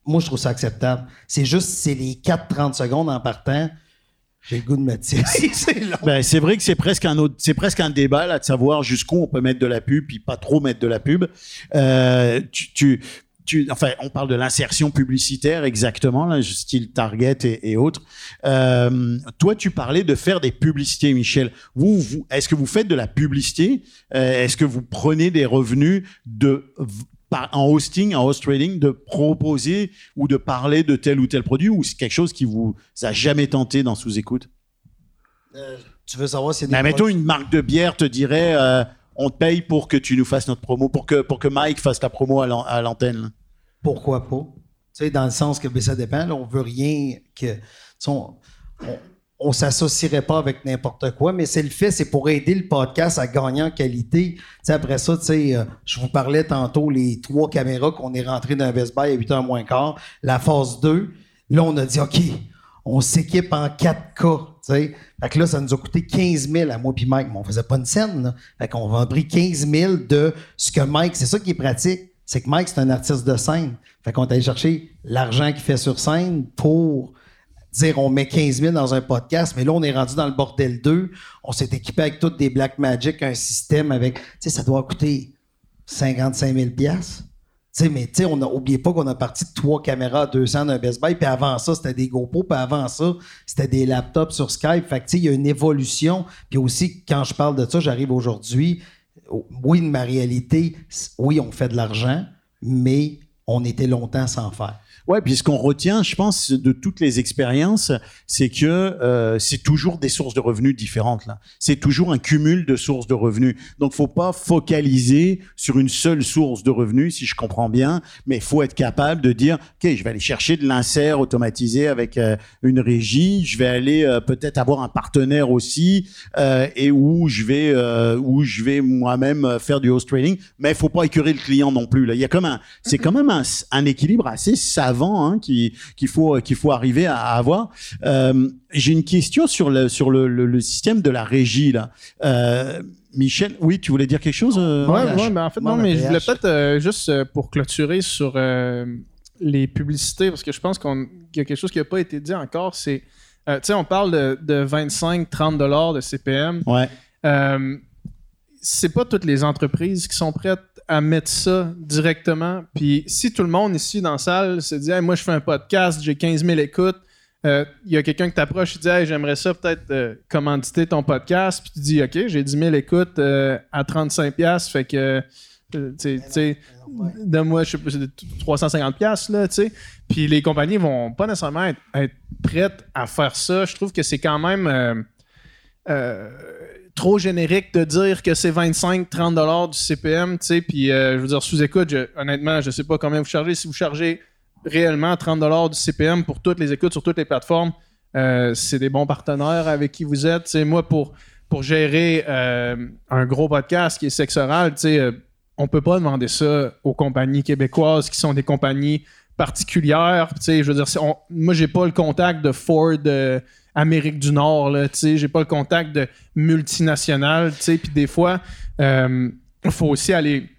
moi, je trouve ça acceptable. C'est juste, c'est les 4-30 secondes en partant. J'ai le goût de me c'est long. Ben, c'est vrai que c'est presque un autre, c'est presque un débat là de savoir jusqu'où on peut mettre de la pub puis pas trop mettre de la pub. Euh, tu, tu, enfin, on parle de l'insertion publicitaire exactement, là, style Target et, autres. Euh, toi, tu parlais de faire des publicités, Michel. Vous, vous est-ce que vous faites de la publicité? Euh, Est-ce que vous prenez des revenus de en hosting, en host trading, de proposer ou de parler de tel ou tel produit ou c'est quelque chose qui vous a jamais tenté dans sous-écoute? Tu veux savoir si mais mettons une marque de bière te dirait euh, on te paye pour que tu nous fasses notre promo, pour que, pour que Mike fasse ta promo à l'an- à l'antenne. Pourquoi pas? Tu sais, dans le sens que ben, ça dépend. Là, on veut rien que. on, on s'associerait pas avec n'importe quoi, mais c'est le fait, c'est pour aider le podcast à gagner en qualité. Après ça, euh, je vous parlais tantôt les trois caméras qu'on est rentré dans Best Buy à 8h moins quart. La phase 2, là, on a dit OK, on s'équipe en 4K. Tu sais. Fait que là, ça nous a coûté 15 000 à moi puis Mike, mais on faisait pas une scène. Là. Fait qu'on a pris 15 000 de ce que Mike, c'est ça qui est pratique. C'est que Mike, c'est un artiste de scène. Fait qu'on est allé chercher l'argent qu'il fait sur scène pour dire on met 15 000 dans un podcast, mais là, on est rendu dans le bordel 2. On s'est équipé avec toutes des Black Magic, un système avec. Tu sais, ça doit coûter 55 000 piastres. Tu sais, mais tu sais, on a oublié pas qu'on a parti de trois caméras à 200 d'un Best Buy, puis avant ça, c'était des GoPro, puis avant ça, c'était des laptops sur Skype. Fait tu sais, il y a une évolution. Puis aussi, quand je parle de ça, j'arrive aujourd'hui. Oui, ma réalité, oui, on fait de l'argent, mais on était longtemps sans faire. Ouais, puis ce qu'on retient, je pense, de toutes les expériences, c'est que euh, c'est toujours des sources de revenus différentes. là. C'est toujours un cumul de sources de revenus. Donc, faut pas focaliser sur une seule source de revenus, si je comprends bien, mais faut être capable de dire, ok, je vais aller chercher de l'insert automatisé avec euh, une régie, je vais aller euh, peut-être avoir un partenaire aussi, euh, et où je vais, euh, où je vais moi-même faire du host trading, mais faut pas écœurer le client non plus. Là, il y a comme un, c'est quand même un, un équilibre assez savant hein, qui- qu'il faut qu'il faut arriver à, à avoir. Euh, J'ai une question sur le sur le, le, le système de la régie là. Euh, Michel, oui, tu voulais dire quelque chose euh, Ouais, PH. ouais, mais en fait, non, mais je voulais peut-être euh, juste euh, pour clôturer sur euh, les publicités, parce que je pense qu'il y a quelque chose qui n'a pas été dit encore, c'est, euh, tu sais, on parle de, de 25-30 dollars de CPM. Ouais. Euh, c'est pas toutes les entreprises qui sont prêtes à mettre ça directement. Puis si tout le monde ici dans la salle se dit Hey, moi je fais un podcast, j'ai 15 000 écoutes, euh, il y a quelqu'un qui t'approche et dit Hey, j'aimerais ça peut-être euh, commanditer ton podcast. Puis tu dis OK, j'ai 10 000 écoutes euh, à 35 pièces fait que euh, tu donne-moi je sais pas, c'est 350 pièces là, tu sais. Puis les compagnies vont pas nécessairement être, prêtes à faire ça. Je trouve que c'est quand même euh, euh, trop générique de dire que c'est 25-30 dollars du CPM, tu sais, puis euh, je veux dire, sous-écoute, je- honnêtement, je sais pas combien vous chargez. Si vous chargez réellement 30 dollars du CPM pour toutes les écoutes sur toutes les plateformes, euh, c'est des bons partenaires avec qui vous êtes. Moi, pour, pour gérer euh, un gros podcast qui est sexe oral, euh, on peut pas demander ça aux compagnies québécoises qui sont des compagnies particulières. Je veux dire, moi, j'ai pas le contact de Ford Amérique du Nord, là, tu sais, j'ai pas le contact de multinationales, tu sais, puis des fois, il faut aussi aller,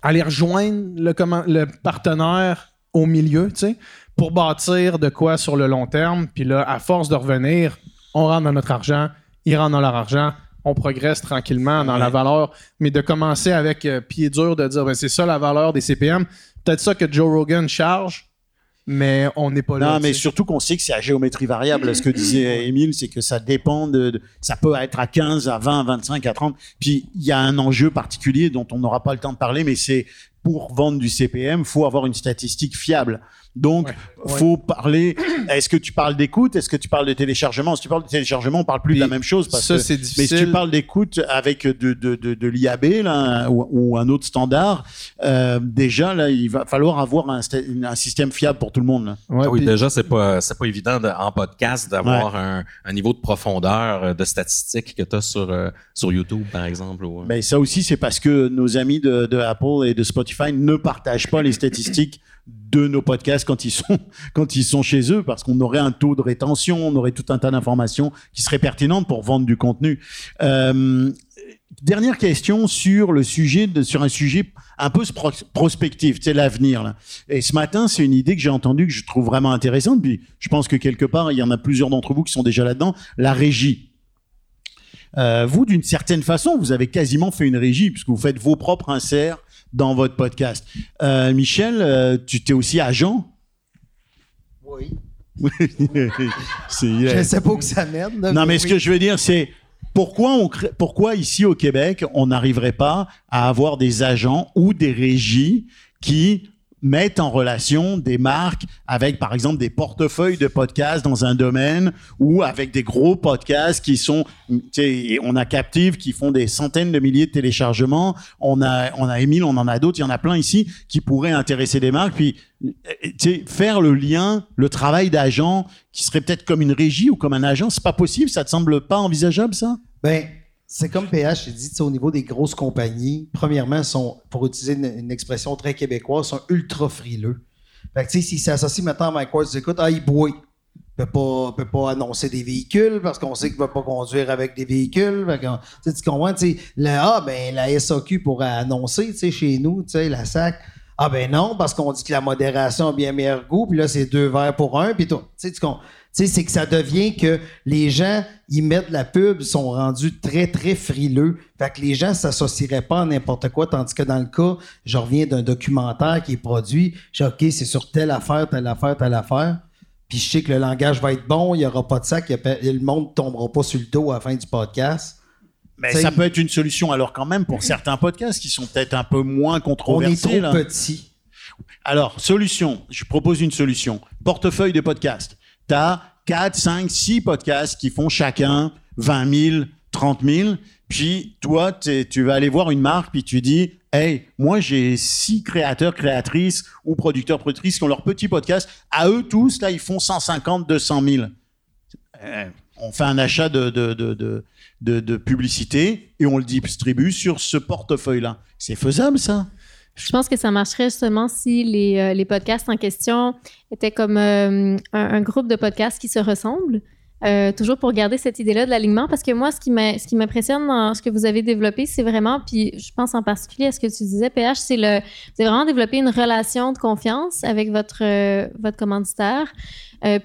aller rejoindre le, comment, le partenaire au milieu, tu sais, pour bâtir de quoi sur le long terme. Puis là, à force de revenir, on rentre dans notre argent, ils rentrent dans leur argent, on progresse tranquillement dans la valeur, mais de commencer avec euh, pied dur, de dire, ben, c'est ça la valeur des CPM. Peut-être ça que Joe Rogan charge, mais on n'est pas là. Non, mais surtout qu'on sait que c'est à géométrie variable. Ce que disait Émile, c'est que ça dépend de, de- Ça peut être à 15, à 20, à 25, à 30. Puis il y a un enjeu particulier dont on n'aura pas le temps de parler, mais c'est pour vendre du CPM, faut avoir une statistique fiable. Donc, Ouais. faut parler. Est-ce que tu parles d'écoute? Est-ce que tu parles de téléchargement? Si tu parles de téléchargement, on parle plus de la même chose. Parce ça, c'est mais si tu difficile. parles d'écoute avec de, de, de, de l'IAB là, ou, ou un autre standard, euh, déjà, là, il va falloir avoir un, système fiable pour tout le monde. là. Ouais, Ah oui, puis- déjà, c'est pas, c'est pas évident de- en podcast d'avoir un, un niveau de profondeur euh, de statistiques que tu as sur, euh, sur YouTube, par exemple. ou- Mais ça aussi, c'est parce que nos amis de, de Apple et de Spotify ne partagent pas les statistiques de nos podcasts quand ils sont, quand ils sont chez eux, parce qu'on aurait un taux de rétention, on aurait tout un tas d'informations qui seraient pertinentes pour vendre du contenu. Euh, dernière question sur le sujet, sur un sujet un peu pro- prospectif, c'est l'avenir. Et ce matin, c'est une idée que j'ai entendue que je trouve vraiment intéressante. Puis je pense que quelque part, il y en a plusieurs d'entre vous qui sont déjà là-dedans. La régie. Euh, vous, d'une certaine façon, vous avez quasiment fait une régie puisque vous faites vos propres inserts dans votre podcast. Euh, Michel, euh, tu t'es aussi agent? Oui. Je ne sais pas où que ça mène. là, Non, mais ce oui. que je veux dire, c'est pourquoi, on crée- pourquoi ici au Québec, on n'arriverait pas à avoir des agents ou des régies qui mettent en relation des marques avec, par exemple, des portefeuilles de podcasts dans un domaine ou avec des gros podcasts qui sont, on a Captive qui font des centaines de milliers de téléchargements. On a, on a Emile, on en a d'autres. Il y en a plein ici qui pourraient intéresser des marques. Puis, euh, faire le lien, le travail d'agent qui serait peut-être comme une régie ou comme un agent, c'est pas possible. Ça te semble pas envisageable, ça? Ben, c'est comme PH j'ai dit, au niveau des grosses compagnies, premièrement, pour utiliser une, expression très québécoise, sont ultra frileux. Fait que, tu sais, s'ils s'associent maintenant à Mike Ward, ils disent, écoute, ah, il boit. Il pas, peut pas annoncer des véhicules parce qu'on sait qu'il va pas conduire avec des véhicules. Fait qu'on- tu comprends? Ah, ben, la SAQ pourrait annoncer, chez nous, la SAC. Ah, ben non, parce qu'on dit que la modération a bien meilleur goût, puis là, c'est deux verres pour un, puis tout. Tu comprends? Tu sais, c'est que ça devient que les gens, ils mettent de la pub, ils sont rendus très, très frileux. Fait que les gens s'associeraient pas à n'importe quoi, tandis que dans le cas, je reviens d'un documentaire qui est produit, je dis, OK, c'est sur telle affaire, telle affaire, telle affaire. Puis je sais que le langage va être bon, il n'y aura pas de sac, le monde ne tombera pas sur le dos à la fin du podcast. Mais ça peut être une solution alors quand même pour certains podcasts qui sont peut-être un peu moins On est trop là. petit. Alors, solution, je propose une solution. Portefeuille de podcasts. Tu as 4, 5, 6 podcasts qui font chacun 20 000, 30 000. Puis toi, tu vas aller voir une marque, puis tu dis, hey, moi j'ai six créateurs, créatrices ou producteurs, productrices qui ont leur petit podcast. À eux tous, là, ils font 150, 200 000. Euh, on fait un achat de, de, de- de publicité et on le distribue sur ce portefeuille-là. C'est faisable, ça? Je pense que ça marcherait justement si les, euh, les podcasts en question étaient comme euh, un, groupe de podcasts qui se ressemblent. euh, toujours pour garder cette idée-là de l'alignement, parce que moi, ce qui m'impressionne dans ce que vous avez développé, c'est vraiment, puis je pense en particulier à ce que tu disais, PH, c'est le, vous vraiment développé une relation de confiance avec votre, votre commanditaire,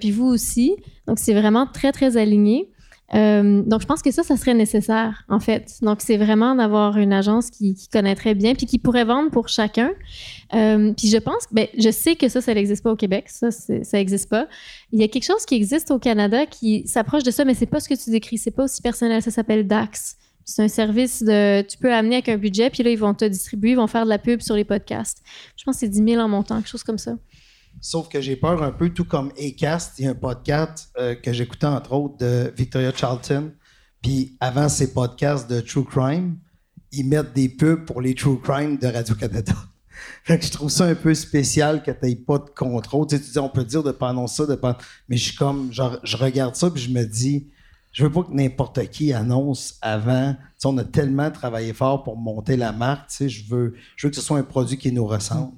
puis vous aussi. Donc, c'est vraiment très, très aligné. Euh, donc, je pense que ça, ça serait nécessaire, en fait. Donc, c'est vraiment d'avoir une agence qui, connaîtrait bien, puis qui pourrait vendre pour chacun. Euh, puis je pense, ben, je sais que ça, ça n'existe pas au Québec, ça, ça n'existe pas. Il y a quelque chose qui existe au Canada qui s'approche de ça, mais c'est pas ce que tu décris, c'est pas aussi personnel, ça s'appelle DAX. C'est un service de, tu peux amener avec un budget, puis là, ils vont te distribuer, ils vont faire de la pub sur les podcasts. Je pense que c'est 10 000 en montant, quelque chose comme ça. Sauf que j'ai peur un peu, tout comme Acast, il y a un podcast euh, que j'écoutais entre autres de Victoria Charlton. Puis avant ces podcasts de True Crime, ils mettent des pubs pour les True Crime de Radio-Canada. fait que je trouve ça un peu spécial que tu pas de contrôle. Tu, dis, on peut dire de pas annoncer ça, de pas... mais je suis comme, genre, je regarde ça puis je me dis, je veux pas que n'importe qui annonce avant. Tu sais, on a tellement travaillé fort pour monter la marque. tu sais, Je veux, je veux que ce soit un produit qui nous ressemble.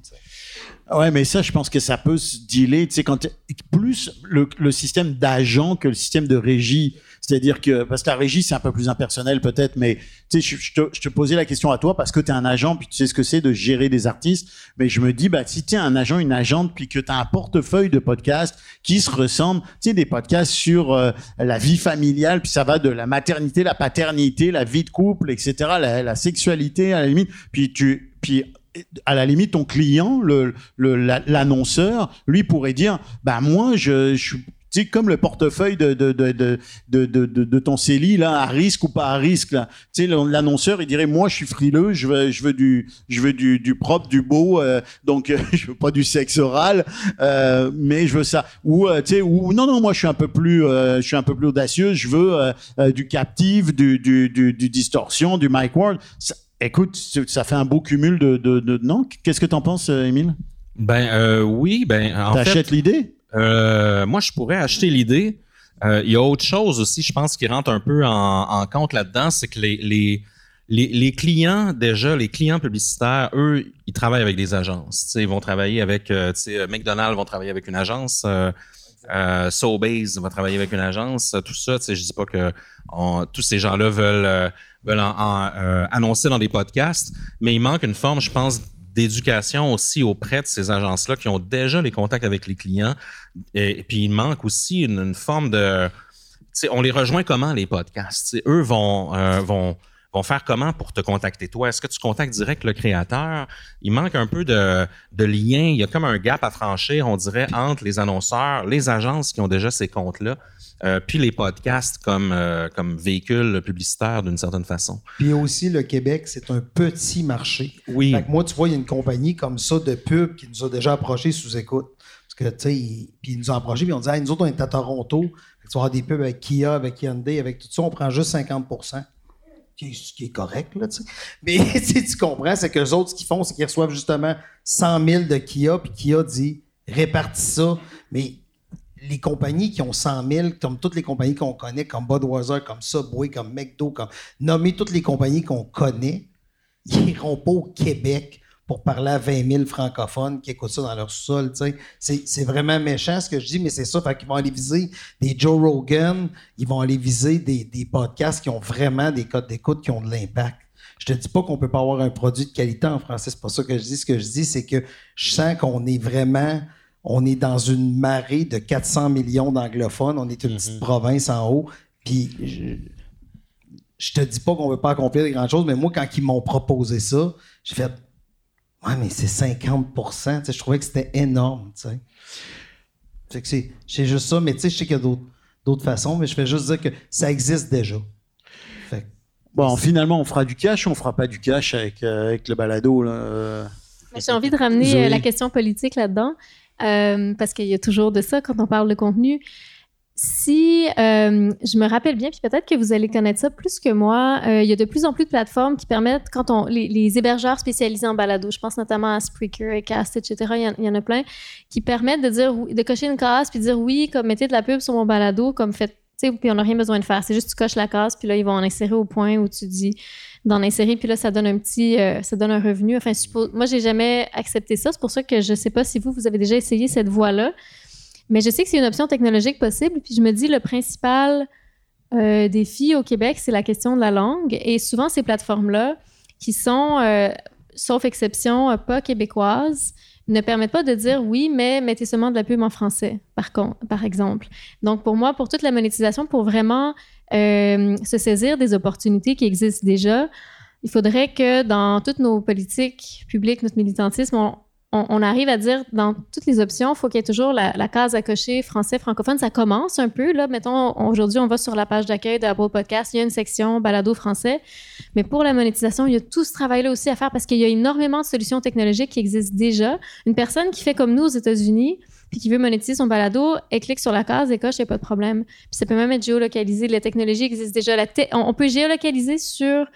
Ouais, mais ça, je pense que ça peut se dealer. Tu sais, quand plus le, le système d'agent que le système de régie. C'est-à-dire que, parce que la régie, c'est un peu plus impersonnel peut-être, mais tu sais, je, je te, je te posais la question à toi parce que tu es un agent, puis tu sais ce que c'est de gérer des artistes. Mais je me dis, bah, si tu es un agent, une agente, puis que tu as un portefeuille de podcasts qui se ressemblent, tu sais, des podcasts sur euh, la vie familiale, puis ça va de la maternité, la paternité, la vie de couple, etc., la, la sexualité à la limite. Puis tu, puis à la limite, ton client, le, le- l'annonceur, lui pourrait dire, bah moi, je, je suis tu sais, comme le portefeuille de, de, de, de, ton CELI, là, à risque ou pas à risque. Tu sais, l'annonceur, il dirait, moi, je suis frileux, je veux, je veux du, je veux du, du propre, du beau, euh, donc, je veux pas du sexe oral, euh, mais je veux ça. Ou, euh, tu sais, ou, non, non, moi, je suis un peu plus, je suis un peu plus audacieux, je veux du captive, du, du, du, du distorsion, du mic word. Écoute, ça fait un beau cumul de, de, de... non? Qu'est-ce que t'en penses, Émile? Ben euh, oui, ben en T'achètes l'idée? euh, Moi, je pourrais acheter l'idée. Euh, il y a autre chose aussi, je pense, qui rentre un peu en, en compte là-dedans, c'est que les, les, les, les, clients, déjà, les clients publicitaires, eux, ils travaillent avec des agences. T'sais, ils vont travailler avec, euh, McDonald's vont travailler avec une agence. Euh, euh, Sobase va travailler avec une agence, tout ça. Je dis pas que on, tous ces gens-là veulent, euh, veulent en, euh, annoncer dans des podcasts, mais il manque une forme, je pense, d'éducation aussi auprès de ces agences-là qui ont déjà les contacts avec les clients. Et, puis il manque aussi une, forme de, on les rejoint comment les podcasts? Eux vont euh, vont vont faire comment pour te contacter? Toi? Est-ce que tu contactes direct le créateur? Il manque un peu de, de lien. Il y a comme un gap à franchir, on dirait, entre les annonceurs, les agences qui ont déjà ces comptes-là, euh, puis les podcasts comme, euh, comme véhicule publicitaire d'une certaine façon. Puis aussi, le Québec, c'est un petit marché. Oui. Fait que moi, tu vois, il y a une compagnie comme ça de pub qui nous a déjà approchés sous écoute. Parce que, tu sais, ils, puis ils nous ont approchés, puis on dit, hey, nous autres, on est à Toronto. Tu vas avoir des pubs avec Kia, avec Hyundai, avec tout ça, on prend juste 50 ce qui est correct, là, tu sais. Mais si tu comprends, c'est que les autres, ce qu'ils font, c'est qu'ils reçoivent justement 100 000 de Kia, puis Kia dit répartis ça. Mais les compagnies qui ont 100 000, comme toutes les compagnies qu'on connaît, comme Budweiser, comme Subway, comme McDo, comme nommer toutes les compagnies qu'on connaît, ils n'iront pas au Québec pour parler à 20 000 francophones qui écoutent ça dans leur sol. C'est vraiment méchant ce que je dis, mais c'est ça. Fait qu'ils vont aller viser des Joe Rogan, ils vont aller viser des, des podcasts qui ont vraiment des codes d'écoute qui ont de l'impact. Je te dis pas qu'on peut pas avoir un produit de qualité en français, c'est pas ça que je dis. Ce que je dis, c'est que je sens qu'on est vraiment on est dans une marée de 400 millions d'anglophones. On est une petite mm-hmm. province en haut. Puis je, je te dis pas qu'on veut pas accomplir de grandes choses, mais moi, quand ils m'ont proposé ça, j'ai fait Ouais, mais c'est 50% Je trouvais que c'était énorme. Fait que c'est, juste ça, mais tu sais, je sais qu'il y a d'autres, façons, mais je fais juste dire que ça existe déjà. bon, finalement, on fera du cash ou on fera pas du cash avec, euh, avec le balado. Là, J'ai envie de ramener euh, la question politique là-dedans, euh, parce qu'il y a toujours de ça quand on parle de contenu si euh, je me rappelle bien, puis peut-être que vous allez connaître ça plus que moi, euh, il y a de plus en plus de plateformes qui permettent, quand on les, hébergeurs spécialisés en balado, je pense notamment à Spreaker, Cast, etc. Il y, en, a plein qui permettent de dire, de cocher une case puis de dire oui, comme mettez de la pub sur mon balado, comme faites, puis on n'a rien besoin de faire. C'est juste tu coches la case, puis là ils vont en insérer au point où tu dis d'en insérer, puis là ça donne un petit, euh, ça donne un revenu. Enfin, suppose, moi j'ai jamais accepté ça, c'est pour ça que je sais pas si vous vous avez déjà essayé cette voie là. Mais je sais que c'est une option technologique possible. Puis je me dis, le principal euh, défi au Québec, c'est la question de la langue. Et souvent, ces plateformes-là, qui sont, euh, sauf exception, pas québécoises, ne permettent pas de dire oui, mais mettez seulement de la pub en français, par, contre, par exemple. Donc, pour moi, pour toute la monétisation, pour vraiment euh, se saisir des opportunités qui existent déjà, il faudrait que dans toutes nos politiques publiques, notre militantisme, on, arrive à dire dans toutes les options, il faut qu'il y ait toujours la, case à cocher français, francophone. Ça commence un peu. Là, mettons, aujourd'hui, on va sur la page d'accueil d'Apple Podcast, il y a une section balado français. Mais pour la monétisation, il y a tout ce travail-là aussi à faire parce qu'il y a énormément de solutions technologiques qui existent déjà. Une personne qui fait comme nous aux États-Unis, puis qui veut monétiser son balado, elle clique sur la case et coche, il n'y a pas de problème. Puis ça peut même être géolocalisé. La technologie existe déjà. La on peut géolocaliser sur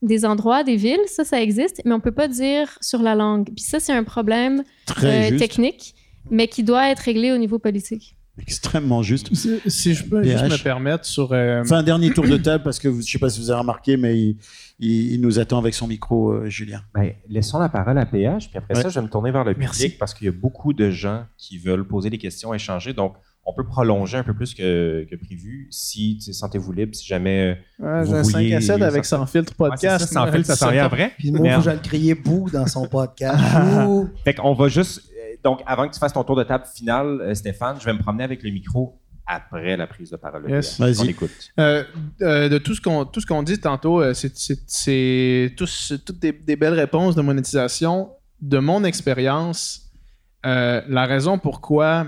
des endroits, des villes, ça, ça existe, mais on peut pas dire sur la langue. Puis ça, c'est un problème euh, technique, mais qui doit être réglé au niveau politique. Extrêmement juste. Si, je peux juste me permettre sur. Euh... un dernier tour de table parce que je ne sais pas si vous avez remarqué, mais il, nous attend avec son micro, euh, Julien. Ben, laissons la parole à PH, puis après ça, je vais me tourner vers le public parce qu'il y a beaucoup de gens qui veulent poser des questions, échanger. Donc, on peut prolonger un peu plus que, prévu si sentez-vous libre, si jamais. Ouais, j'ai un 5 à 7 avec sans filtre podcast. sans filtre, ça s'en vient après. Puis moi, je le crier bou dans son podcast. fait qu'on va juste. Euh, donc, avant que tu fasses ton tour de table final, euh, Stéphane, je vais me promener avec le micro après la prise de parole. Yes. Vas-y. écoute. Euh, de tout ce qu'on tout ce qu'on dit tantôt, c'est toutes des, des, belles réponses de monétisation. De mon expérience, la raison pourquoi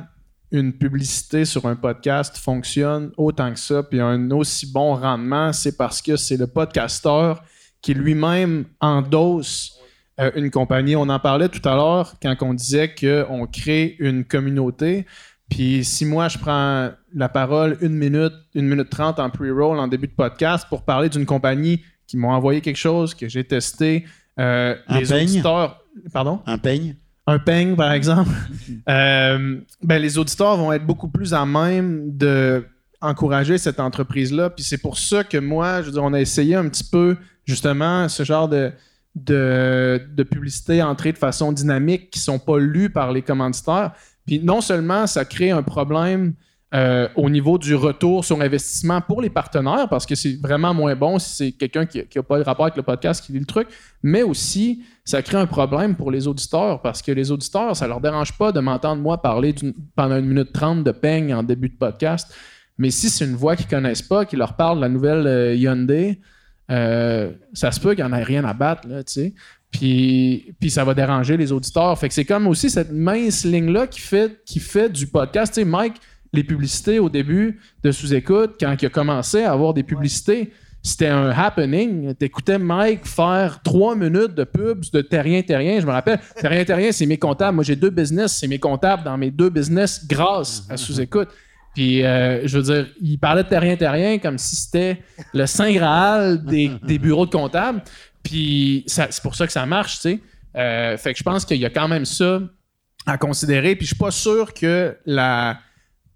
une publicité sur un podcast fonctionne autant que ça, puis a un aussi bon rendement, c'est parce que c'est le podcasteur qui lui-même endosse euh, une compagnie. On en parlait tout à l'heure quand on disait qu'on crée une communauté. Puis si moi, je prends la parole une minute, une minute trente en pre-roll en début de podcast pour parler d'une compagnie qui m'a envoyé quelque chose que j'ai testé, euh, Un les peigne? auditeurs... Pardon? Un peigne? Un peigne, par exemple, euh, ben, les auditeurs vont être beaucoup plus à même de encourager cette entreprise-là. Puis c'est pour ça que moi, je veux dire, on a essayé un petit peu, justement, ce genre de, de, publicité entrée de façon dynamique qui sont pas lues par les commanditaires. Puis non seulement ça crée un problème euh, au niveau du retour sur investissement pour les partenaires, parce que c'est vraiment moins bon si c'est quelqu'un qui n'a pas de rapport avec le podcast qui lit le truc, mais aussi ça crée un problème pour les auditeurs, parce que les auditeurs, ça leur dérange pas de m'entendre moi parler pendant une minute trente de peigne en début de podcast. Mais si c'est une voix qu'ils connaissent pas, qui leur parle de la nouvelle euh, Hyundai, euh, ça se peut qu'il n'y en ait rien à battre, là, tu sais. Puis, puis ça va déranger les auditeurs. Fait que c'est comme aussi cette mince ligne-là qui fait, qui fait du podcast. Tu sais, Mike, les publicités au début de sous-écoute, quand il a commencé à avoir des publicités, c'était un happening. T'écoutais Mike faire trois minutes de pubs de Terrien Terrien. Je me rappelle, Terrien Terrien, c'est mes comptables. Moi, j'ai deux business, c'est mes comptables dans mes deux business grâce à sous-écoute. Puis, euh, je veux dire, il parlait de Terrien Terrien comme si c'était le Saint Graal des, des bureaux de comptables. Puis, c'est pour ça que ça marche, tu sais. Euh, fait que je pense qu'il y a quand même ça à considérer. Puis, je suis pas sûr que la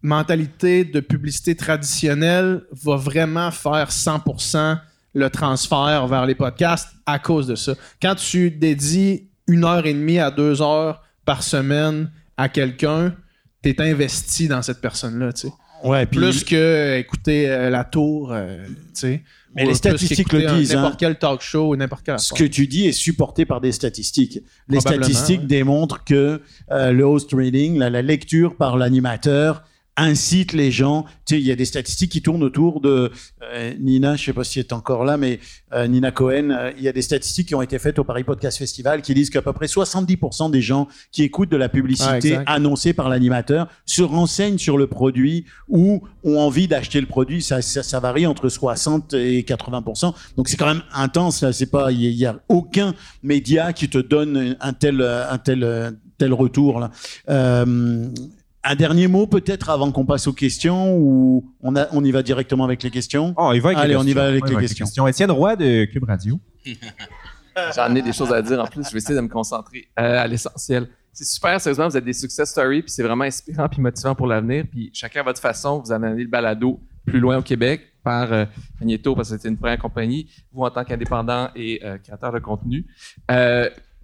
mentalité de publicité traditionnelle va vraiment faire 100% le transfert vers les podcasts à cause de ça. Quand tu dédies une heure et demie à deux heures par semaine à quelqu'un, tu es investi dans cette personne-là, tu sais. Ouais, puis Plus que écouter euh, la tour, euh, tu sais. Mais les statistiques le disent, hein. N'importe quel talk show n'importe quel ce que tu dis est supporté par des statistiques. Les statistiques ouais. démontrent que euh, le host reading, la, la lecture par l'animateur, incite les gens. Tu sais, il y a des statistiques qui tournent autour de euh, Nina, je sais pas si elle est encore là, mais euh, Nina Cohen. euh, il y a des statistiques qui ont été faites au Paris Podcast Festival qui disent qu'à peu près 70% des gens qui écoutent de la publicité annoncée par l'animateur se renseignent sur le produit ou ont envie d'acheter le produit. Ça, ça, ça varie entre 60 et 80%. Donc c'est quand même intense. Là, c'est pas, il y, a- il y a aucun média qui te donne un tel, euh, un tel, euh, tel retour là. Euh, un dernier mot peut-être avant qu'on passe aux questions ou on, a, on y va directement avec les questions? Oh, il va avec Allez, les on y questions. va avec On y les questions. Étienne Roy de Cube Radio. J'en ai des choses à dire en plus. Je vais essayer de me concentrer euh, à l'essentiel. C'est super, sérieusement, vous êtes des success stories, puis c'est vraiment inspirant puis motivant pour l'avenir. Puis chacun à votre façon, vous amenez le balado plus loin au Québec par euh, Magneto, parce que c'était une première compagnie, vous en tant qu'indépendant et euh, créateur de contenu.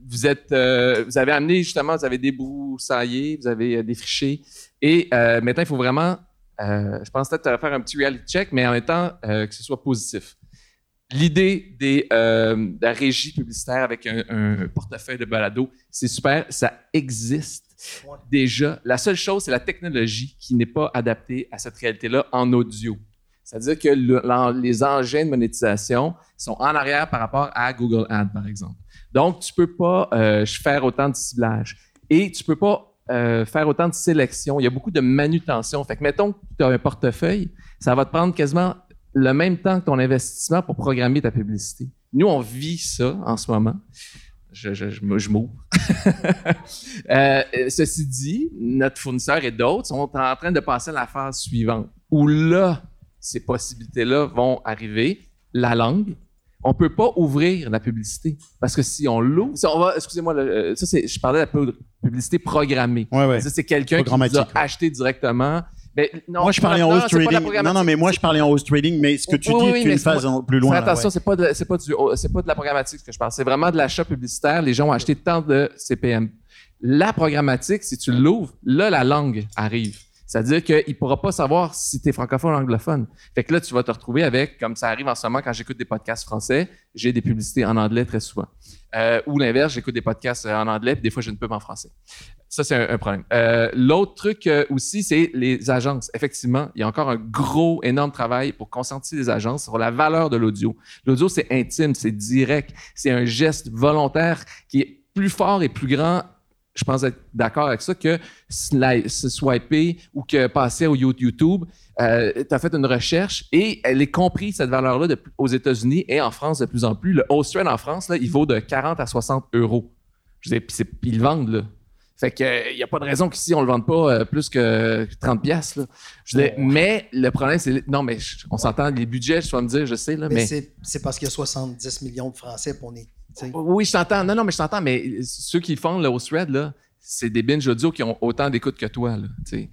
Euh, vous êtes, euh, vous avez amené justement, vous avez débroussaillé, vous avez euh, défriché, et euh, maintenant il faut vraiment, euh, je pense peut-être faire un petit reality check, mais en même temps que ce soit positif l'idée des, de la régie publicitaire avec un, un portefeuille de balado, c'est super, ça existe déjà. La seule chose, c'est la technologie qui n'est pas adaptée à cette réalité-là en audio. C'est-à-dire que le- les engins de monétisation sont en arrière par rapport à Google Ads, par exemple. Donc, tu peux pas euh, faire autant de ciblage. Et tu peux pas euh, faire autant de sélection. Il y a beaucoup de manutention. Fait que, mettons que tu as un portefeuille, ça va te prendre quasiment le même temps que ton investissement pour programmer ta publicité. Nous, on vit ça en ce moment. Je, je, je, me- je m'ouvre. Euh, ceci dit, notre fournisseur et d'autres sont en train de passer à la phase suivante, où là, ces possibilités-là vont arriver. La langue, on peut pas ouvrir la publicité. Parce que si on l'ouvre, si on va, excusez-moi, le- euh, ça c'est, je parlais de la pu- publicité programmée. Ouais, ouais. Ça, c'est quelqu'un qui a ouais. acheté directement. Mais non, moi, je parlais en host trading. Non, non, mais moi, je parlais en host trading, mais ce que tu Oui, dis oui, est mais une c'est phase moi- en- plus loin. Attention, ouais. c'est pas de, c'est pas du, oh, c'est pas de la programmatique que je parle. C'est vraiment de l'achat publicitaire. Les gens ont acheté tant de CPM. La programmatique, si tu l'ouvres, là, la langue arrive. C'est-à-dire qu'il ne pourra pas savoir si tu es francophone ou anglophone. Fait que là, tu vas te retrouver avec, comme ça arrive en ce moment quand j'écoute des podcasts français, j'ai des publicités en anglais très souvent. Euh, ou l'inverse, j'écoute des podcasts euh, en anglais, puis des fois, j'ai une pub en français. Ça, c'est un, problème. Euh, L'autre truc aussi, c'est les agences. Effectivement, il y a encore un gros, énorme travail pour conscientiser les agences sur la valeur de l'audio. L'audio, c'est intime, c'est direct, c'est un geste volontaire qui est plus fort et plus grand je pense être d'accord avec ça, que se swiper ou que passer au You- YouTube, euh, tu as fait une recherche et elle est comprise, cette valeur-là, de- aux États-Unis et en France de plus en plus. Le host en France, là, il vaut de 40 à 60 euros. Je veux dire, puis ils le vendent, là. Fait que il n'y a pas de raison qu'ici, on le vende pas euh, plus que 30 pièces. Je dire, Mais le problème, c'est... Non, mais je- on s'entend, les budgets, je dois me dire, je sais, là, Mais, mais... c'est- c'est parce qu'il y a 70 millions de Français, puis on est. Oui, je t'entends. Non, non, mais je t'entends, mais ceux qui font le host thread, là, c'est des binge audio qui ont autant d'écoute que toi, là, tu sais.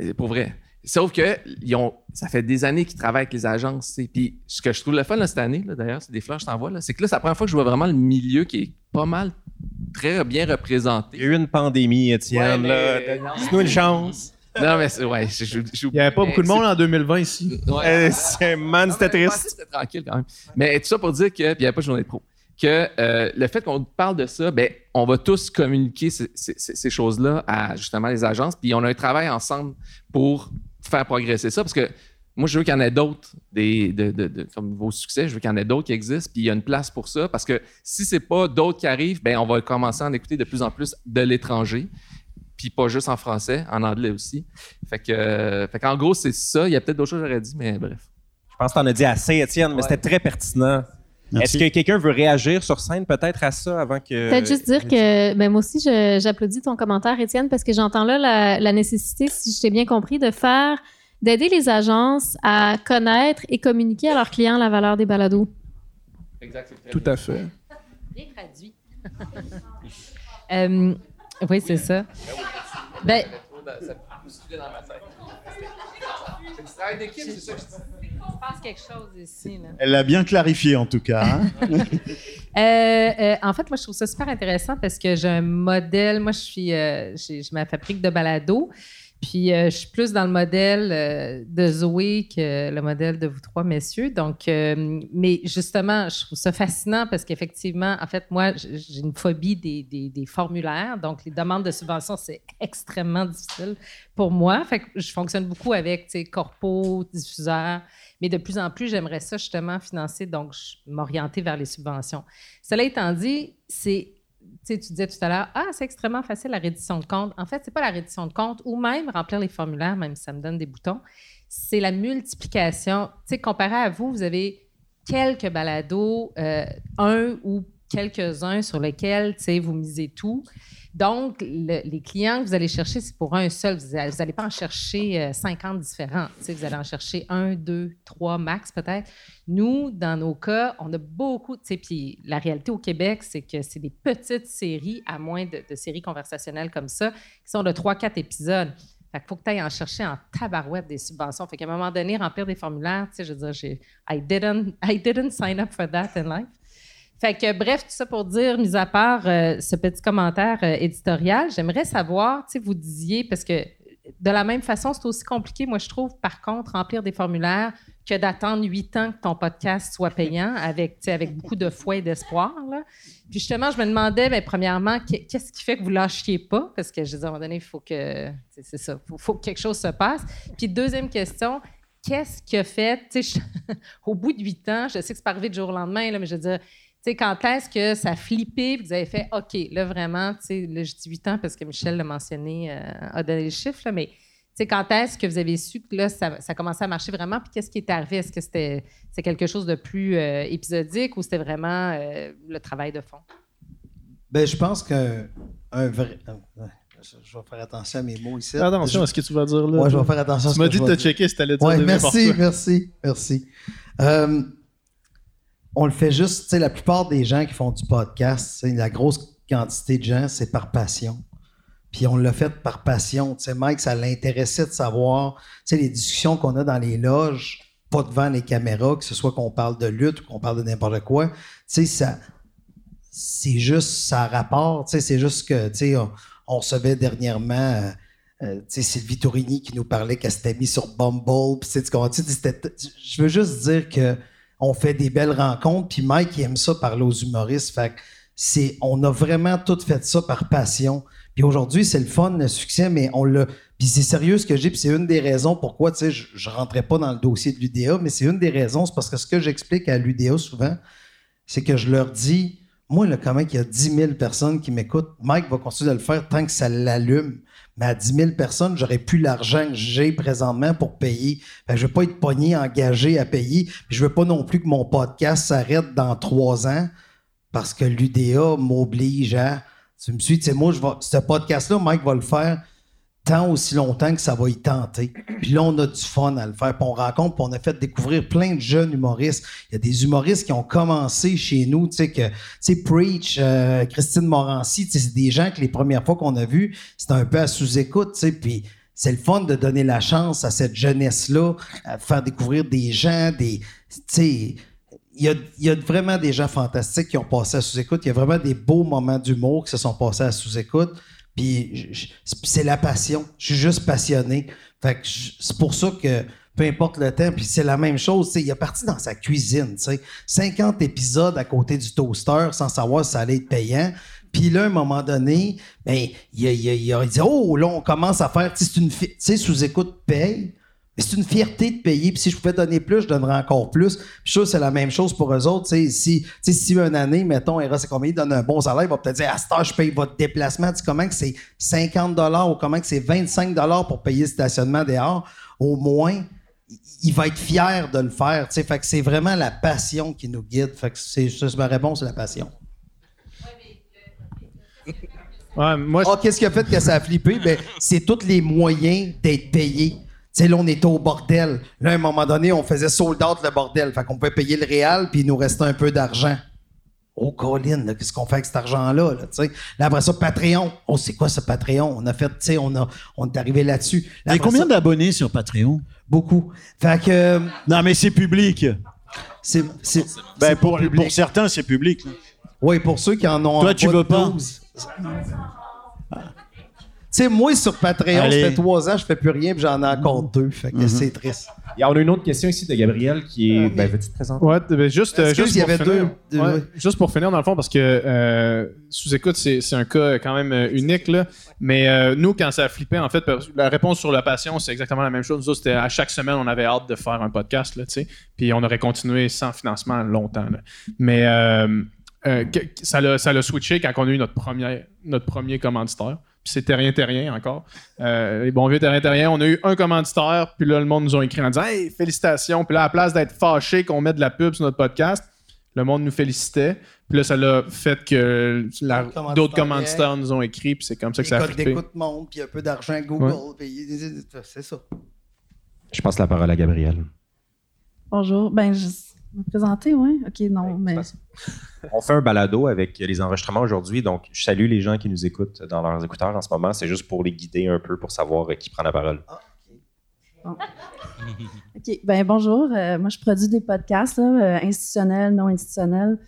Euh, Pour vrai. Sauf que ils ont, ça fait des années qu'ils travaillent avec les agences. tu sais. Puis ce que je trouve le fun là, cette année, là, d'ailleurs, c'est des fleurs que je t'envoie, là, c'est que là, c'est la première fois que je vois vraiment le milieu qui est pas mal très bien Il y représenté. a eu une pandémie, Étienne. Ouais, là. non. Donne-nous une chance. Non, mais c'est, ouais, je- je- je- Il n'y avait pas beaucoup de monde en 2020 ici. Ouais. Euh, c'est- man, c'était triste. C'était tranquille quand même. Mais tout ça pour dire que, puis il n'y avait pas de journée de pro, que euh, le fait qu'on parle de ça, ben, on va tous communiquer ces, ces- ces- ces choses-là à justement les agences, puis on a un travail ensemble pour faire progresser ça, parce que moi, je veux qu'il y en ait d'autres, des, de, de- de- comme vos succès, je veux qu'il y en ait d'autres qui existent, puis il y a une place pour ça, parce que si c'est pas d'autres qui arrivent, ben, on va commencer à en écouter de plus en plus de l'étranger, puis pas juste en français, en anglais aussi. Fait que, euh, fait qu'en gros, c'est ça. Il y a peut-être d'autres choses que j'aurais dit, mais bref. Je pense que t'en as dit assez, Étienne, mais Ouais. c'était très pertinent. Est-ce que quelqu'un veut réagir sur scène peut-être à ça avant que. Peut-être juste dire que ben, moi aussi, j'applaudis ton commentaire, Étienne, parce que j'entends là la, la nécessité, si je t'ai bien compris, de faire, d'aider les agences à connaître et communiquer à leurs clients la valeur des balados. Exact. Tout à fait. Bien traduit. Euh, oui, c'est ça. Ben, je pense quelque chose ici. Là. Elle l'a bien clarifié, en tout cas. hein. Euh, euh, en fait, moi, je trouve ça super intéressant parce que j'ai un modèle. Moi, je suis, euh, j'ai j'ai ma fabrique de balado. Puis, je suis plus dans le modèle de Zoé que le modèle de vous trois messieurs. Donc, mais justement, je trouve ça fascinant parce qu'effectivement, en fait, moi, j'ai une phobie des, des- des formulaires. Donc, les demandes de subvention, c'est extrêmement difficile pour moi. Fait que je fonctionne beaucoup avec, tu sais, corpo, diffuseurs. Mais de plus en plus, j'aimerais ça justement financer, donc m'orienter vers les subventions. Cela étant dit, c'est, tu disais tout à l'heure, ah, c'est extrêmement facile la reddition de compte. En fait, c'est pas la reddition de compte ou même remplir les formulaires, même si ça me donne des boutons. C'est la multiplication. Tu sais, comparé à vous, vous avez quelques balados, euh, un ou quelques-uns sur lesquels, tu sais, vous misez tout. Donc, le- les clients que vous allez chercher, c'est pour un seul. Vous n'allez pas en chercher euh, 50 différents. Tu sais, vous allez en chercher un, deux, trois max peut-être. Nous, dans nos cas, on a beaucoup. tu Puis la réalité au Québec, c'est que c'est des petites séries, à moins de, séries conversationnelles comme ça, qui sont de trois, quatre épisodes. Fait qu'il faut que tu ailles en chercher en tabarouette des subventions. Fait qu'à un moment donné, remplir des formulaires, tu sais, je veux dire, I didn't, I didn't sign up for that in life. Que, bref, tout ça pour dire, mis à part euh, ce petit commentaire euh, éditorial, j'aimerais savoir, tu sais, vous disiez, parce que de la même façon, c'est aussi compliqué, moi, je trouve, par contre, remplir des formulaires que d'attendre huit ans que ton podcast soit payant avec, avec beaucoup de foi et d'espoir. Puis justement, je me demandais, bien, premièrement, qu'est- qu'est-ce qui fait que vous lâchiez pas? Parce que, je dire, à un moment donné, il faut que, c'est ça, faut, faut que quelque chose se passe. Puis deuxième question, qu'est-ce qui a fait, je- au bout de huit ans, je sais que c'est pas arrivé du jour au lendemain, mais je veux dire, sais, quand est-ce que ça a flippé, puis vous avez fait, OK, là, vraiment, tu sais, là, je dis 8 ans parce que Michel l'a mentionné, euh, a donné le chiffre, là, mais tu sais, quand est-ce que vous avez su que là, ça, ça commençait à marcher vraiment, puis qu'est-ce qui est arrivé? Est-ce que c'était c'est quelque chose de plus euh, épisodique ou c'était vraiment euh, le travail de fond? Ben, je pense qu'un un vrai. je, je vais faire attention à mes mots ici. Fais attention à ce que tu vas dire là. Ouais, je vais faire attention à Tu ce que dit de te checker si t'allais dire Ouais, merci, merci, merci. Euh, on le fait juste, tu sais, la plupart des gens qui font du podcast, la grosse quantité de gens, c'est par passion. Puis on l'a fait par passion. Tu sais, Mike, ça l'intéressait de savoir, tu sais, les discussions qu'on a dans les loges, pas devant les caméras, que ce soit qu'on parle de lutte ou qu'on parle de n'importe quoi, tu sais, ça, c'est juste, ça rapport, tu sais, c'est juste que, tu sais, on, on recevait dernièrement, euh, euh, tu sais, Sylvie Tourini qui nous parlait qu'elle s'était mise sur Bumble, puis tu sais, tu tu je veux juste dire que on fait des belles rencontres, puis Mike il aime ça parler aux humoristes, fait c'est, on a vraiment tout fait ça par passion. Puis aujourd'hui, c'est le fun, le succès, mais on l'a. Puis c'est sérieux ce que j'ai, puis c'est une des raisons pourquoi, tu sais, je, je rentrais pas dans le dossier de l'UDA, mais c'est une des raisons, c'est parce que ce que j'explique à l'UDA souvent, c'est que je leur dis, Moi, là, comment il y a 10 000 personnes qui m'écoutent, Mike va continuer de le faire tant que ça l'allume. Mais à 10 000 personnes, j'aurais plus l'argent que j'ai présentement pour payer. Je veux pas être pogné, engagé à payer. Je veux pas non plus que mon podcast s'arrête dans trois ans parce que l'UDA m'oblige à. Tu me suis, tu sais, moi, ce podcast-là, Mike va le faire tant aussi longtemps que ça va y tenter. Puis là, on a du fun à le faire. Puis on rencontre, puis on a fait découvrir plein de jeunes humoristes. Il y a des humoristes qui ont commencé chez nous, tu sais, que, tu sais, Preach, euh, Christine Morancy, tu sais, c'est des gens que les premières fois qu'on a vus, c'était un peu à sous-écoute, tu sais, puis c'est le fun de donner la chance à cette jeunesse-là, à faire découvrir des gens, des, tu sais, il y, a, il y a vraiment des gens fantastiques qui ont passé à sous-écoute. Il y a vraiment des beaux moments d'humour qui se sont passés à sous-écoute. Puis c'est la passion. Je suis juste passionné. Fait que c'est pour ça que peu importe le temps, puis c'est la même chose. Il a parti dans sa cuisine. tu sais. 50 épisodes à côté du toaster sans savoir si ça allait être payant. Puis là, à un moment donné, ben, il, a, il a- il dit Oh, là, on commence à faire. c'est une Tu sais, sous-écoute paye. C'est une fierté de payer. Puis si je pouvais donner plus, je donnerais encore plus. Puis je c'est la même chose pour eux autres. Si, tu sais, si une année, mettons, Eros et donne un bon salaire, il va peut-être dire, à cette heure, je paye votre déplacement. Tu comment que c'est 50 ou comment que c'est 25 pour payer le stationnement dehors. Au moins, il- va être fier de le faire. Fait que c'est vraiment la passion qui nous guide. Fait que c'est, c'est ma réponse, c'est la passion. Ouais, moi, Ah, qu'est-ce qui a fait que ça a flippé? Ben, c'est tous les moyens d'être payé. Tu sais, là, on était au bordel. Là, à un moment donné, on faisait sold out le bordel. Fait qu'on pouvait payer le réal, puis il nous restait un peu d'argent. Oh, Colin, qu'est-ce qu'on fait avec cet argent-là? Là, tu sais? Là, après ça, Patreon. Oh, c'est quoi ce Patreon? On a fait, tu sais, on, a, on est arrivé là-dessus. Là, Il y a après combien ça, d'abonnés sur Patreon? Beaucoup. Fait que, euh, Non, mais c'est public. c'est, c'est, Ben, c'est pour, public. pour certains, c'est public. Oui, pour ceux qui en ont Toi, en tu veux pas? 12. Tu sais, moi, sur Patreon, Allez. ça fait trois ans, je fais plus rien, puis j'en ai encore deux. Fait que c'est triste. Il y a- on a une autre question ici de Gabriel qui est. Ben, veux-tu te présenter? Ouais, ben, juste, euh, Excuse, juste il y pour avait finir, deux- deux- ouais, ouais. juste pour finir dans le fond parce que euh, sous-écoute c'est c'est un cas quand même euh, unique là. Mais euh, nous quand ça a flippé en fait la réponse sur la passion c'est exactement la même chose. Nous autres, c'était à chaque semaine on avait hâte de faire un podcast là, tu sais. Puis on aurait continué sans financement longtemps. là. Mais euh, euh, ça l'a switché quand on a eu notre premier notre premier commanditaire. Puis c'est Terrien Terrien encore. Euh, les bons vieux Terrien Terrien, on a eu un commanditaire, puis là, le monde nous a écrit en disant Hey, félicitations. Puis là, à la place d'être fâché qu'on mette de la pub sur notre podcast, le monde nous félicitait. Puis là, ça l'a fait que la- D'autres commanditaires nous ont écrit, puis c'est comme ça que Les ça a flippé. d'écoute montent, puis un peu d'argent à Google, puis c'est ça. Je passe la parole à Gabriel. Bonjour. Ben, je me présenter, oui? OK, non, mais. On fait un balado avec les enregistrements aujourd'hui, donc je salue les gens qui nous écoutent dans leurs écouteurs en ce moment. C'est juste pour les guider un peu, pour savoir euh, qui prend la parole. OK, ben bonjour. Euh, moi, je produis des podcasts, euh, institutionnels, non institutionnels.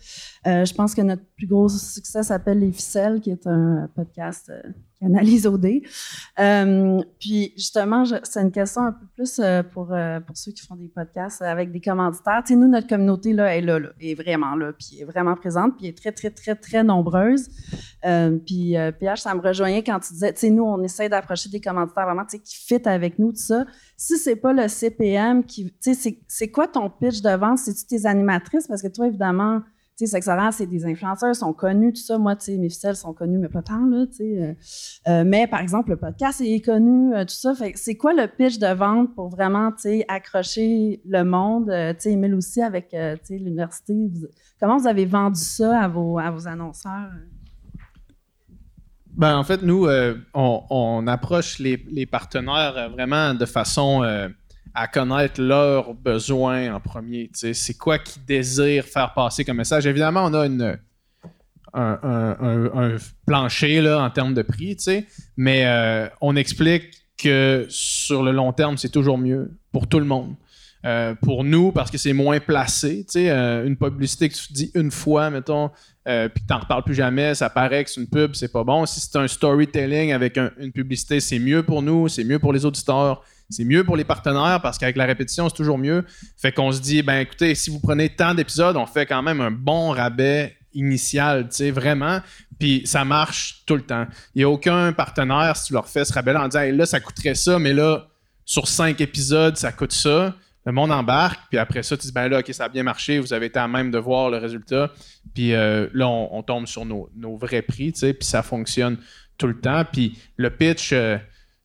Euh, je pense que notre plus gros succès s'appelle Les Ficelles, qui est un podcast qui analyse OD. Puis, justement, c'est une question un peu plus pour, pour ceux qui font des podcasts avec des commanditaires. Tu sais, nous, notre communauté, là, est là, est vraiment là, puis est vraiment présente, puis est très, très, très, très nombreuse. Puis, PH, ça me rejoignait quand tu disais, tu sais, nous, on essaie d'approcher des commanditaires vraiment, tu sais, qui fit avec nous, tout ça. Si c'est pas le CPM c'est- quoi ton pitch de vente? C'est-tu tes animatrices? Parce que toi, évidemment, tu sais, Sexorant, c'est des influenceurs, sont connus, tout ça. Moi, tu sais, mes ficelles sont connues, mais pas tant, là, euh, euh, mais, par exemple, le podcast est connu, euh, tout ça. C'est quoi le pitch de vente pour vraiment, tu sais, accrocher le monde? Tu sais, Emile aussi, avec, tu sais, l'université. comment vous avez vendu ça à vos, à vos annonceurs? Ben, en fait, nous, on, approche les, partenaires vraiment de façon à connaître leurs besoins en premier. C'est quoi qu'ils désirent faire passer comme message? Évidemment, on a une, un, plancher là, en termes de prix, mais euh, on explique que sur le long terme, c'est toujours mieux pour tout le monde. Euh, pour nous, parce que c'est moins placé. Euh, une publicité que tu dis une fois, mettons, puis que tu n'en reparles plus jamais, ça paraît que c'est une pub, c'est pas bon. Si c'est un storytelling avec un- une publicité, c'est mieux pour nous, c'est mieux pour les auditeurs, c'est mieux pour les partenaires parce qu'avec la répétition, c'est toujours mieux. Fait qu'on se dit, ben écoutez, si vous prenez tant d'épisodes, on fait quand même un bon rabais initial, tu sais, vraiment. Puis ça marche tout le temps. Il n'y a aucun partenaire, si tu leur fais ce rabais en disant, là, ça coûterait ça, mais là, sur cinq épisodes, ça coûte ça. le monde embarque, puis après ça, tu dis, ben là, OK, ça a bien marché, vous avez été à même de voir le résultat. Puis euh, là, on, tombe sur nos, nos vrais prix, tu sais, puis ça fonctionne tout le temps. Puis le pitch, euh,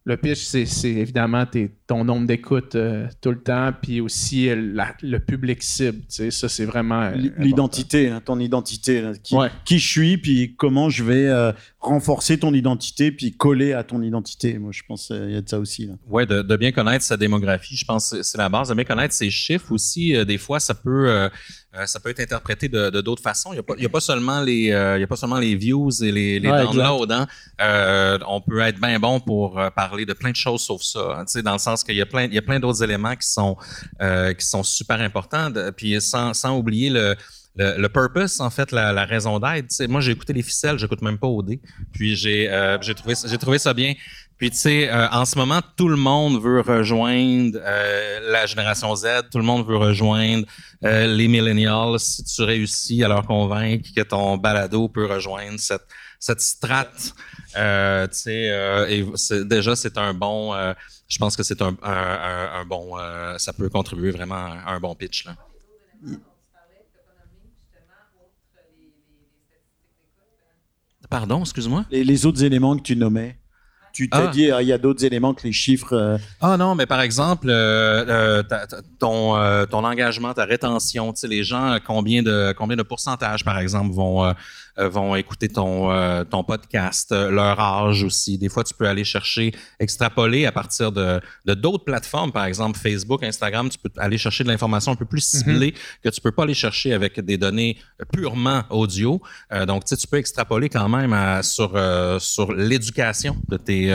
le pitch, c'est évidemment ton nombre d'écoutes euh, tout le temps, puis aussi euh, la- le public cible, ça, c'est vraiment... euh. L'identité, hein, ton identité, là, qui, Ouais. qui je suis, puis comment je vais euh, renforcer ton identité, puis coller à ton identité. Moi, je pense qu'il y a de ça aussi. Ouais, de, de bien connaître sa démographie, je pense que c'est la base. De bien connaître ses chiffres aussi. euh, des fois, ça peut, euh, ça peut être interprété de de d'autres façons. Il n'y a, pas- il y a pas seulement les, euh, il y a pas seulement les views et les, les Ouais, downloads. hein. Euh, on peut être bien bon pour euh, parler de plein de choses sauf ça. hein, tu sais, dans le sens qu'il y a plein, il y a plein d'autres éléments qui sont, euh, qui sont super importants. de- puis sans, sans oublier le le, le purpose, en fait, la, la raison d'être. Moi, j'ai écouté les ficelles, j'écoute même pas OD. Puis j'ai euh, trouvé, trouvé ça bien. Puis tu sais, euh, en ce moment, tout le monde veut rejoindre euh, la génération Z, tout le monde veut rejoindre euh, les millennials. Si tu réussis à leur convaincre que ton balado peut rejoindre cette, cette strate, euh, tu sais, euh, et déjà c'est un bon. euh, je pense que c'est un, un, un- un bon. ça peut contribuer vraiment à un bon pitch là. Pardon, excuse-moi? Les, les autres éléments que tu nommais, tu t'es Ah. dit, ah, il y a d'autres éléments que les chiffres. euh, Ah non, mais par exemple, euh, euh, ta- ta- ton, euh, ton engagement, ta rétention, tu sais, les gens, combien de combien de pourcentage, par exemple, vont vont écouter ton euh, ton podcast, euh, leur âge aussi. Des fois, tu peux aller chercher, extrapoler à partir de de d'autres plateformes, par exemple Facebook, Instagram, tu peux aller chercher de l'information un peu plus ciblée que tu peux pas aller chercher avec des données purement audio. Euh, donc, tu sais, tu peux extrapoler quand même à- sur euh, sur l'éducation de tes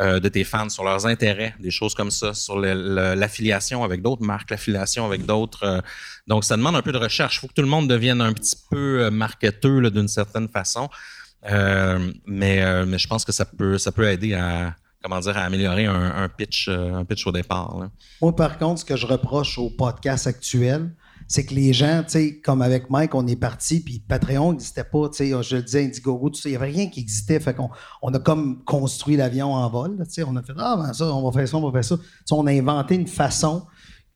euh, de tes fans, sur leurs intérêts, des choses comme ça, sur l'affiliation avec d'autres marques, l'affiliation avec d'autres. euh, donc, ça demande un peu de recherche. Il faut que tout le monde devienne un petit peu euh, marketeur d'une certaine façon. Mais, mais je pense que ça peut, ça peut aider à, comment dire, à améliorer un, pitch, un pitch au départ. Moi, par contre, ce que je reproche au podcast actuel, c'est que les gens, tu sais, comme avec Mike, on est parti, puis Patreon n'existait pas, tu sais, je le disais, Indiegogo, tout ça, il n'y avait rien qui existait, fait qu'on on a comme construit l'avion en vol, tu sais, on a fait, ah, ben ça, on va faire ça, on va faire ça. On a inventé une façon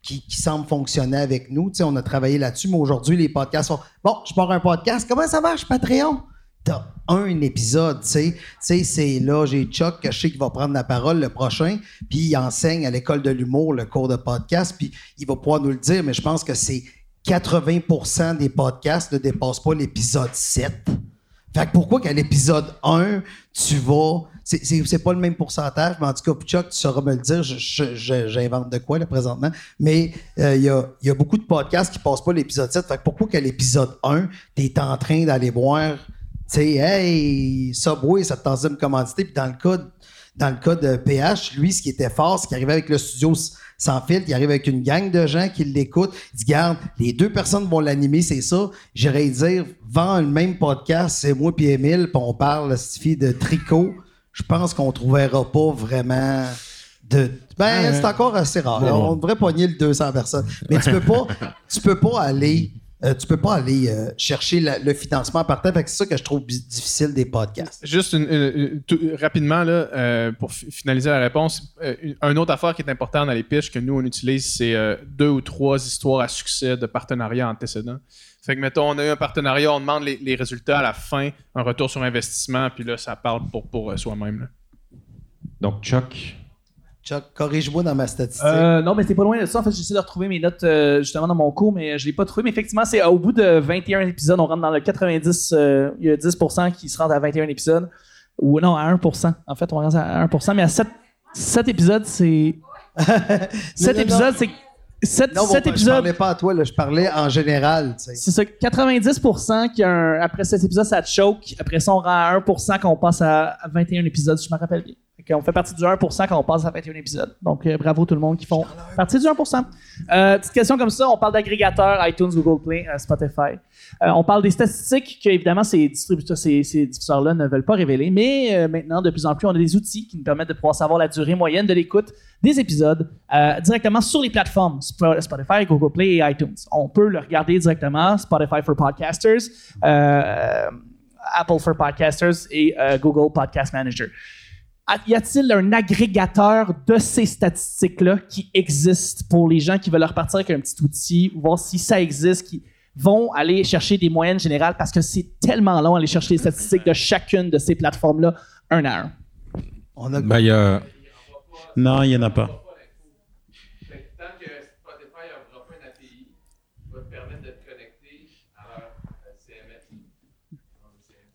qui, qui semble fonctionner avec nous, tu sais, on a travaillé là-dessus, mais aujourd'hui, les podcasts sont, bon, je pars un podcast, comment ça marche, Patreon? T'as un épisode, tu sais. Tu sais, c'est là, j'ai Chuck que je sais qu'il va prendre la parole le prochain, puis il enseigne à l'école de l'humour le cours de podcast, puis il va pouvoir nous le dire, mais je pense que c'est 80% des podcasts ne dépassent pas l'épisode 7. Fait que pourquoi qu'à l'épisode 1, tu vas. C'est, pas le même pourcentage, mais en tout cas, Chuck, tu sauras me le dire. J'invente de quoi, là, présentement. Mais euh, il y, a, y a beaucoup de podcasts qui passent pas l'épisode 7. Fait que pourquoi qu'à l'épisode 1, tu es en train d'aller voir, tu sais, hey, Subway, ça te tente de me. Puis dans le cas dans le cas de PH, lui, ce qui était fort, c'est qu'il arrivait avec le studio sans fil, il arrive avec une gang de gens qui l'écoutent. Il dit, garde, les deux personnes vont l'animer, c'est ça. J'irais dire, vends le même podcast, c'est moi puis Émile, puis on parle, Stifi, de tricot. Je pense qu'on ne trouvera pas vraiment de. Ben, c'est encore assez rare. On devrait pogner le 200 personnes. Mais tu peux pas, tu peux pas aller. Euh, tu peux pas aller euh, chercher la- le financement par terre. C'est ça que je trouve difficile des podcasts. Juste une- une- une- tout- rapidement, là, euh, pour fi- finaliser la réponse, euh, une, un autre affaire qui est important dans les pitches que nous, on utilise, c'est euh, deux ou trois histoires à succès de partenariats antécédents. Fait que, mettons, on a eu un partenariat, on demande les, les résultats à la fin, un retour sur investissement, puis là, ça parle pour, pour soi-même. Donc, Chuck. Chuck, corrige-moi dans ma statistique. Euh, non, mais c'est pas loin de ça. En fait, j'essaie de retrouver mes notes euh, justement dans mon cours, mais je l'ai pas trouvé. Mais effectivement, c'est au bout de 21 épisodes, on rentre dans le 90. euh, il y a 10% qui se rendent à 21 épisodes. Ou non, à 1%. En fait, on rentre à 1%, mais à 7, 7 épisodes, c'est. 7 non, épisodes, c'est. 7, Non, bon, je épisodes. parlais pas à toi, là, je parlais en général. C'est ça, 90% qui a un- après cet épisode, ça choke. Après ça, on rend à 1% quand on passe à, à 21 épisodes, si je me rappelle bien. Qu'on fait partie du 1% quand on passe à 21 épisodes. Donc, euh, bravo tout le monde qui font partie du 1%. Euh, petite question comme ça, on parle d'agrégateurs, iTunes, Google Play, euh, Spotify. Euh, on parle des statistiques que, évidemment, ces distributeurs, ces, ces diffuseurs-là ne veulent pas révéler. Mais maintenant, de plus en plus, on a des outils qui nous permettent de pouvoir savoir la durée moyenne de l'écoute des épisodes directement sur les plateformes Sp- Spotify, Google Play et iTunes. On peut le regarder directement, Spotify for Podcasters, Apple for Podcasters et Google Podcast Manager. Y a-t-il un agrégateur de ces statistiques-là qui existe pour les gens qui veulent repartir avec un petit outil, voir si ça existe, qui vont aller chercher des moyennes générales parce que c'est tellement long aller chercher les statistiques de chacune de ces plateformes-là un à un? On a Ben, y a- Non, il n'y en a pas. Tant que Spotify n'aura pas une API qui va te permettre de te connecter à leur CMS.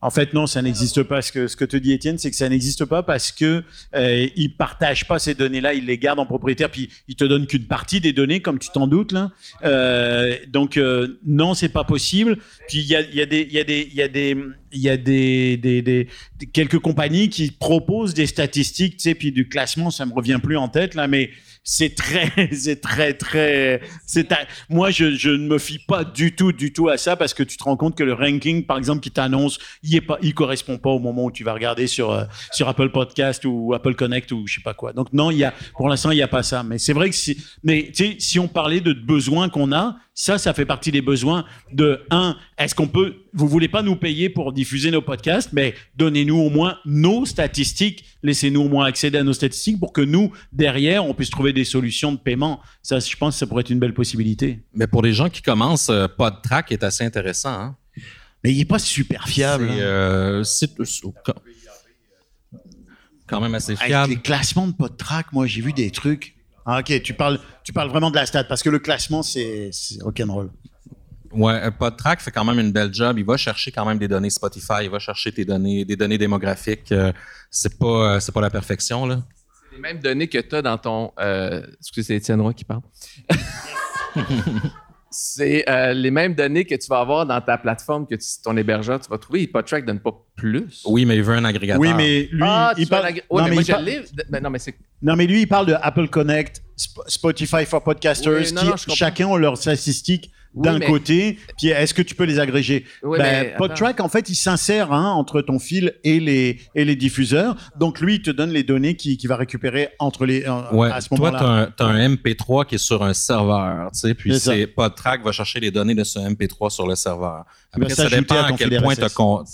En fait, non, ça n'existe pas. Ce que, ce que te dit Étienne, c'est que ça n'existe pas parce que euh, ils partagent pas ces données-là, ils les gardent en propriétaire, puis ils te donnent qu'une partie des données, comme tu t'en doutes là. Euh, donc euh, non, c'est pas possible. Puis il y a, y a des, il y a des, il y a des, il y a des, des- des- quelques compagnies qui proposent des statistiques, tu sais, puis du classement, ça me revient plus en tête là, mais c'est très, c'est très, très, c'est, à- moi je, je ne me fie pas du tout, du tout à ça parce que tu te rends compte que le ranking, par exemple, qui t'annonce, il est pas, il correspond pas au moment où tu vas regarder sur euh, sur Apple Podcast ou Apple Connect ou je sais pas quoi. Donc non, il y a, pour l'instant, il y a pas ça. Mais c'est vrai que si, mais tu sais, si on parlait de besoins qu'on a, ça, ça fait partie des besoins de un. Est-ce qu'on peut, vous voulez pas nous payer pour diffuser nos podcasts, mais donnez-nous au moins nos statistiques, laissez-nous au moins accéder à nos statistiques pour que nous derrière, on puisse trouver des solutions de paiement. Ça, je pense, que ça pourrait être une belle possibilité. mais pour les gens qui commencent, euh, PodTrack est assez intéressant. Hein? Mais il est pas super fiable. C'est, hein. euh, c'est- c'est- quand même assez Avec fiable. les classements de PodTrack, moi, j'ai vu des trucs. Ah, ok, tu parles, tu parles vraiment de la stat parce que le classement, c'est rock'n'roll. Ouais, PodTrack fait quand même une belle job. Il va chercher quand même des données Spotify, il va chercher tes données, des données démographiques. Euh, c'est pas, euh, c'est pas la perfection là. C'est les mêmes données que tu as dans ton. Euh, excusez, c'est Étienne Roy qui parle. c'est euh, les mêmes données que tu vas avoir dans ta plateforme que tu- ton hébergeur, tu vas trouver. PodTrack donne pas plus. Oui, mais il veut un agrégateur. Oui, mais lui, ah, il parle. ouais, non, mais moi, je. Ben, non, mais c'est. non, mais lui, il parle de Apple Connect, Sp- Spotify for Podcasters, Oui, non, qui non, chacun ont leurs statistiques Oui, d'un mais- côté. Puis est-ce que tu peux les agréger? Oui, Ben, mais. PodTrack, en fait, il s'insère hein, entre ton fil et les, et les diffuseurs. Donc, lui, il te donne les données qu'il qui va récupérer entre les, euh, Ouais, à ce toi, moment-là. tu as, un MP3 qui est sur un serveur, tu sais, puis PodTrack va chercher les données de ce MP3 sur le serveur. Après, ça dépend à à, quel point tu as,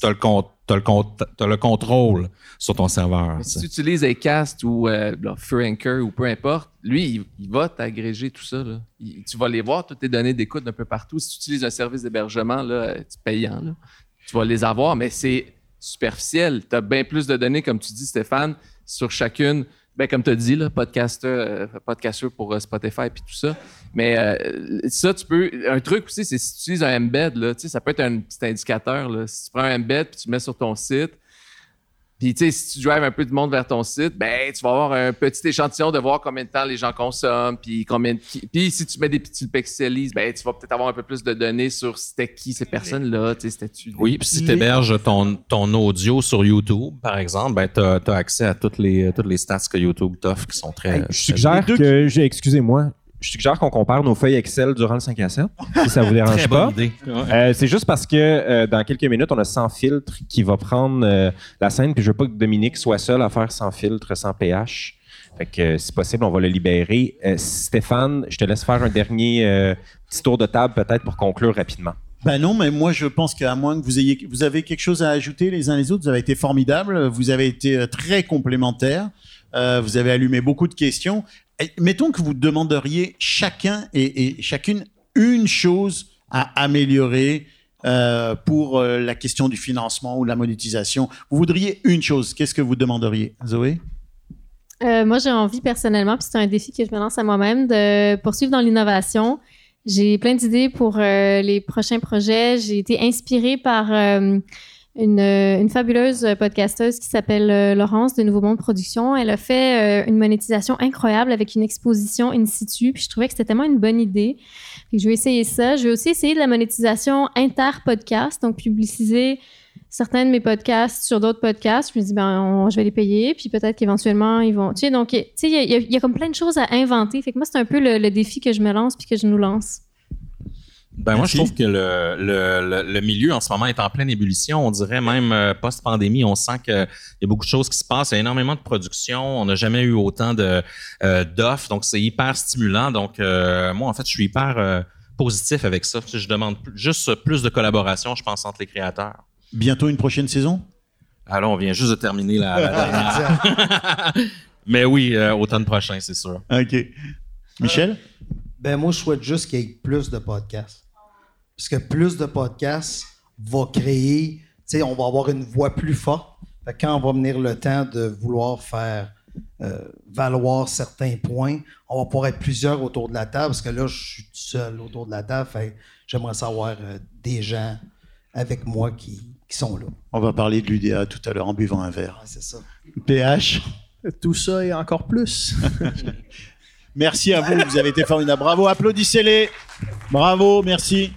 le, con- con- t'as le contrôle sur ton serveur. Tu si tu utilises Acast ou euh, Anchor ou peu importe, lui, il, il va t'agréger tout ça. là. Il- tu vas les voir, toutes tes données d'écoute d'un peu partout. Si tu utilises un service d'hébergement, tu payant, là, tu vas les avoir, mais c'est superficiel. Tu as bien plus de données, comme tu dis, Stéphane, sur chacune. Ben, comme tu as dit, là, podcaster, euh, podcaster pour euh, Spotify et tout ça. Mais euh, ça, tu peux. Un truc aussi, c'est si tu utilises un embed, là, tu sais, ça peut être un petit indicateur. Là. Si tu prends un embed puis tu le mets sur ton site, puis, tu sais, si tu drives un peu de monde vers ton site, ben, tu vas avoir un petit échantillon de voir combien de temps les gens consomment, puis combien de... Puis, si tu mets des petits pixelises, ben, tu vas peut-être avoir un peu plus de données sur c'était qui ces personnes-là, tu sais, c'était-tu... Oui, puis si tu héberges ton, ton audio sur YouTube, par exemple, ben, tu as, accès à toutes les, toutes les stats que YouTube t'offre qui sont très. Hey, je très- suggère que, j'ai- excusez-moi, je suggère qu'on compare nos feuilles Excel durant le 5 à 7, si ça vous dérange Très pas. bonne idée. Euh, c'est juste parce que euh, dans quelques minutes, on a sans filtre qui va prendre euh, la scène, puis je veux pas que Dominique soit seul à faire sans filtre, sans pH. Fait que euh, si possible, on va le libérer. Euh, Stéphane, je te laisse faire un dernier euh, petit tour de table peut-être pour conclure rapidement. Ben non, mais moi je pense qu'à moins que vous ayez, vous avez quelque chose à ajouter les uns les autres, vous avez été formidables, vous avez été très complémentaires, euh, vous avez allumé beaucoup de questions. Et mettons que vous demanderiez chacun et, chacune une chose à améliorer euh, pour euh, la question du financement ou de la monétisation. Vous voudriez une chose, qu'est-ce que vous demanderiez, Zoé? Euh, moi, j'ai envie personnellement, puis c'est un défi que je me lance à moi-même, de poursuivre dans l'innovation. J'ai plein d'idées pour les prochains projets. J'ai été inspirée par une, euh, une fabuleuse podcasteuse qui s'appelle euh, Laurence de Nouveau Monde Production. Elle a fait euh, une monétisation incroyable avec une exposition in situ, puis je trouvais que c'était tellement une bonne idée. Fait que je vais essayer ça. Je vais aussi essayer de la monétisation inter-podcast, donc publiciser certains de mes podcasts sur d'autres podcasts. Je me dis, ben, on- je vais les payer, puis peut-être qu'éventuellement, ils vont. Tu sais, donc, tu sais, il y, a- comme plein de choses à inventer. Fait que moi, c'est un peu le défi que je me lance, puis que je nous lance. Ben moi, je trouve que le, le, le, le milieu en ce moment est en pleine ébullition. On dirait même euh, post-pandémie, on sent qu'il y a beaucoup de choses qui se passent. Il y a énormément de production. On n'a jamais eu autant de euh, d'offres. Donc, c'est hyper stimulant. Donc, euh, moi, en fait, je suis hyper euh, positif avec ça. Je demande plus- juste plus de collaboration, je pense, entre les créateurs. Bientôt une prochaine saison? Alors, on vient juste de terminer la, la dernière. Mais oui, euh, automne prochain, c'est sûr. OK. Michel? Ben moi, je souhaite juste qu'il y ait plus de podcasts. Parce que plus de podcasts va créer, tu sais, on va avoir une voix plus forte. Fait quand on va venir le temps de vouloir faire euh, valoir certains points, on va pouvoir être plusieurs autour de la table. Parce que là, je suis tout seul autour de la table. Fait j'aimerais savoir euh, des gens avec moi qui, qui sont là. On va parler de l'UDA tout à l'heure en buvant un verre. Ouais, c'est ça. PH? Tout ça et encore plus. Merci à vous, vous avez été formidables. Bravo, applaudissez-les. Bravo, merci.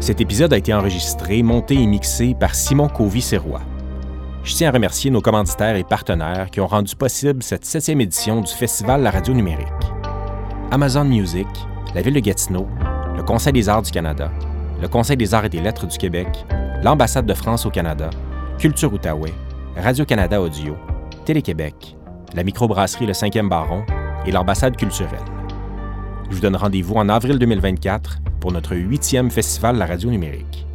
Cet épisode a été enregistré, monté et mixé par Simon Covy-Serrois. Je tiens à remercier nos commanditaires et partenaires qui ont rendu possible cette septième édition du Festival La Radio Numérique. Amazon Music, la Ville de Gatineau, le Conseil des arts du Canada, le Conseil des arts et des lettres du Québec, l'Ambassade de France au Canada, Culture Outaouais, Radio-Canada Audio, Télé-Québec, la microbrasserie Le 5e Baron et l'Ambassade culturelle. Je vous donne rendez-vous en avril 2024 pour notre huitième Festival La Radio Numérique.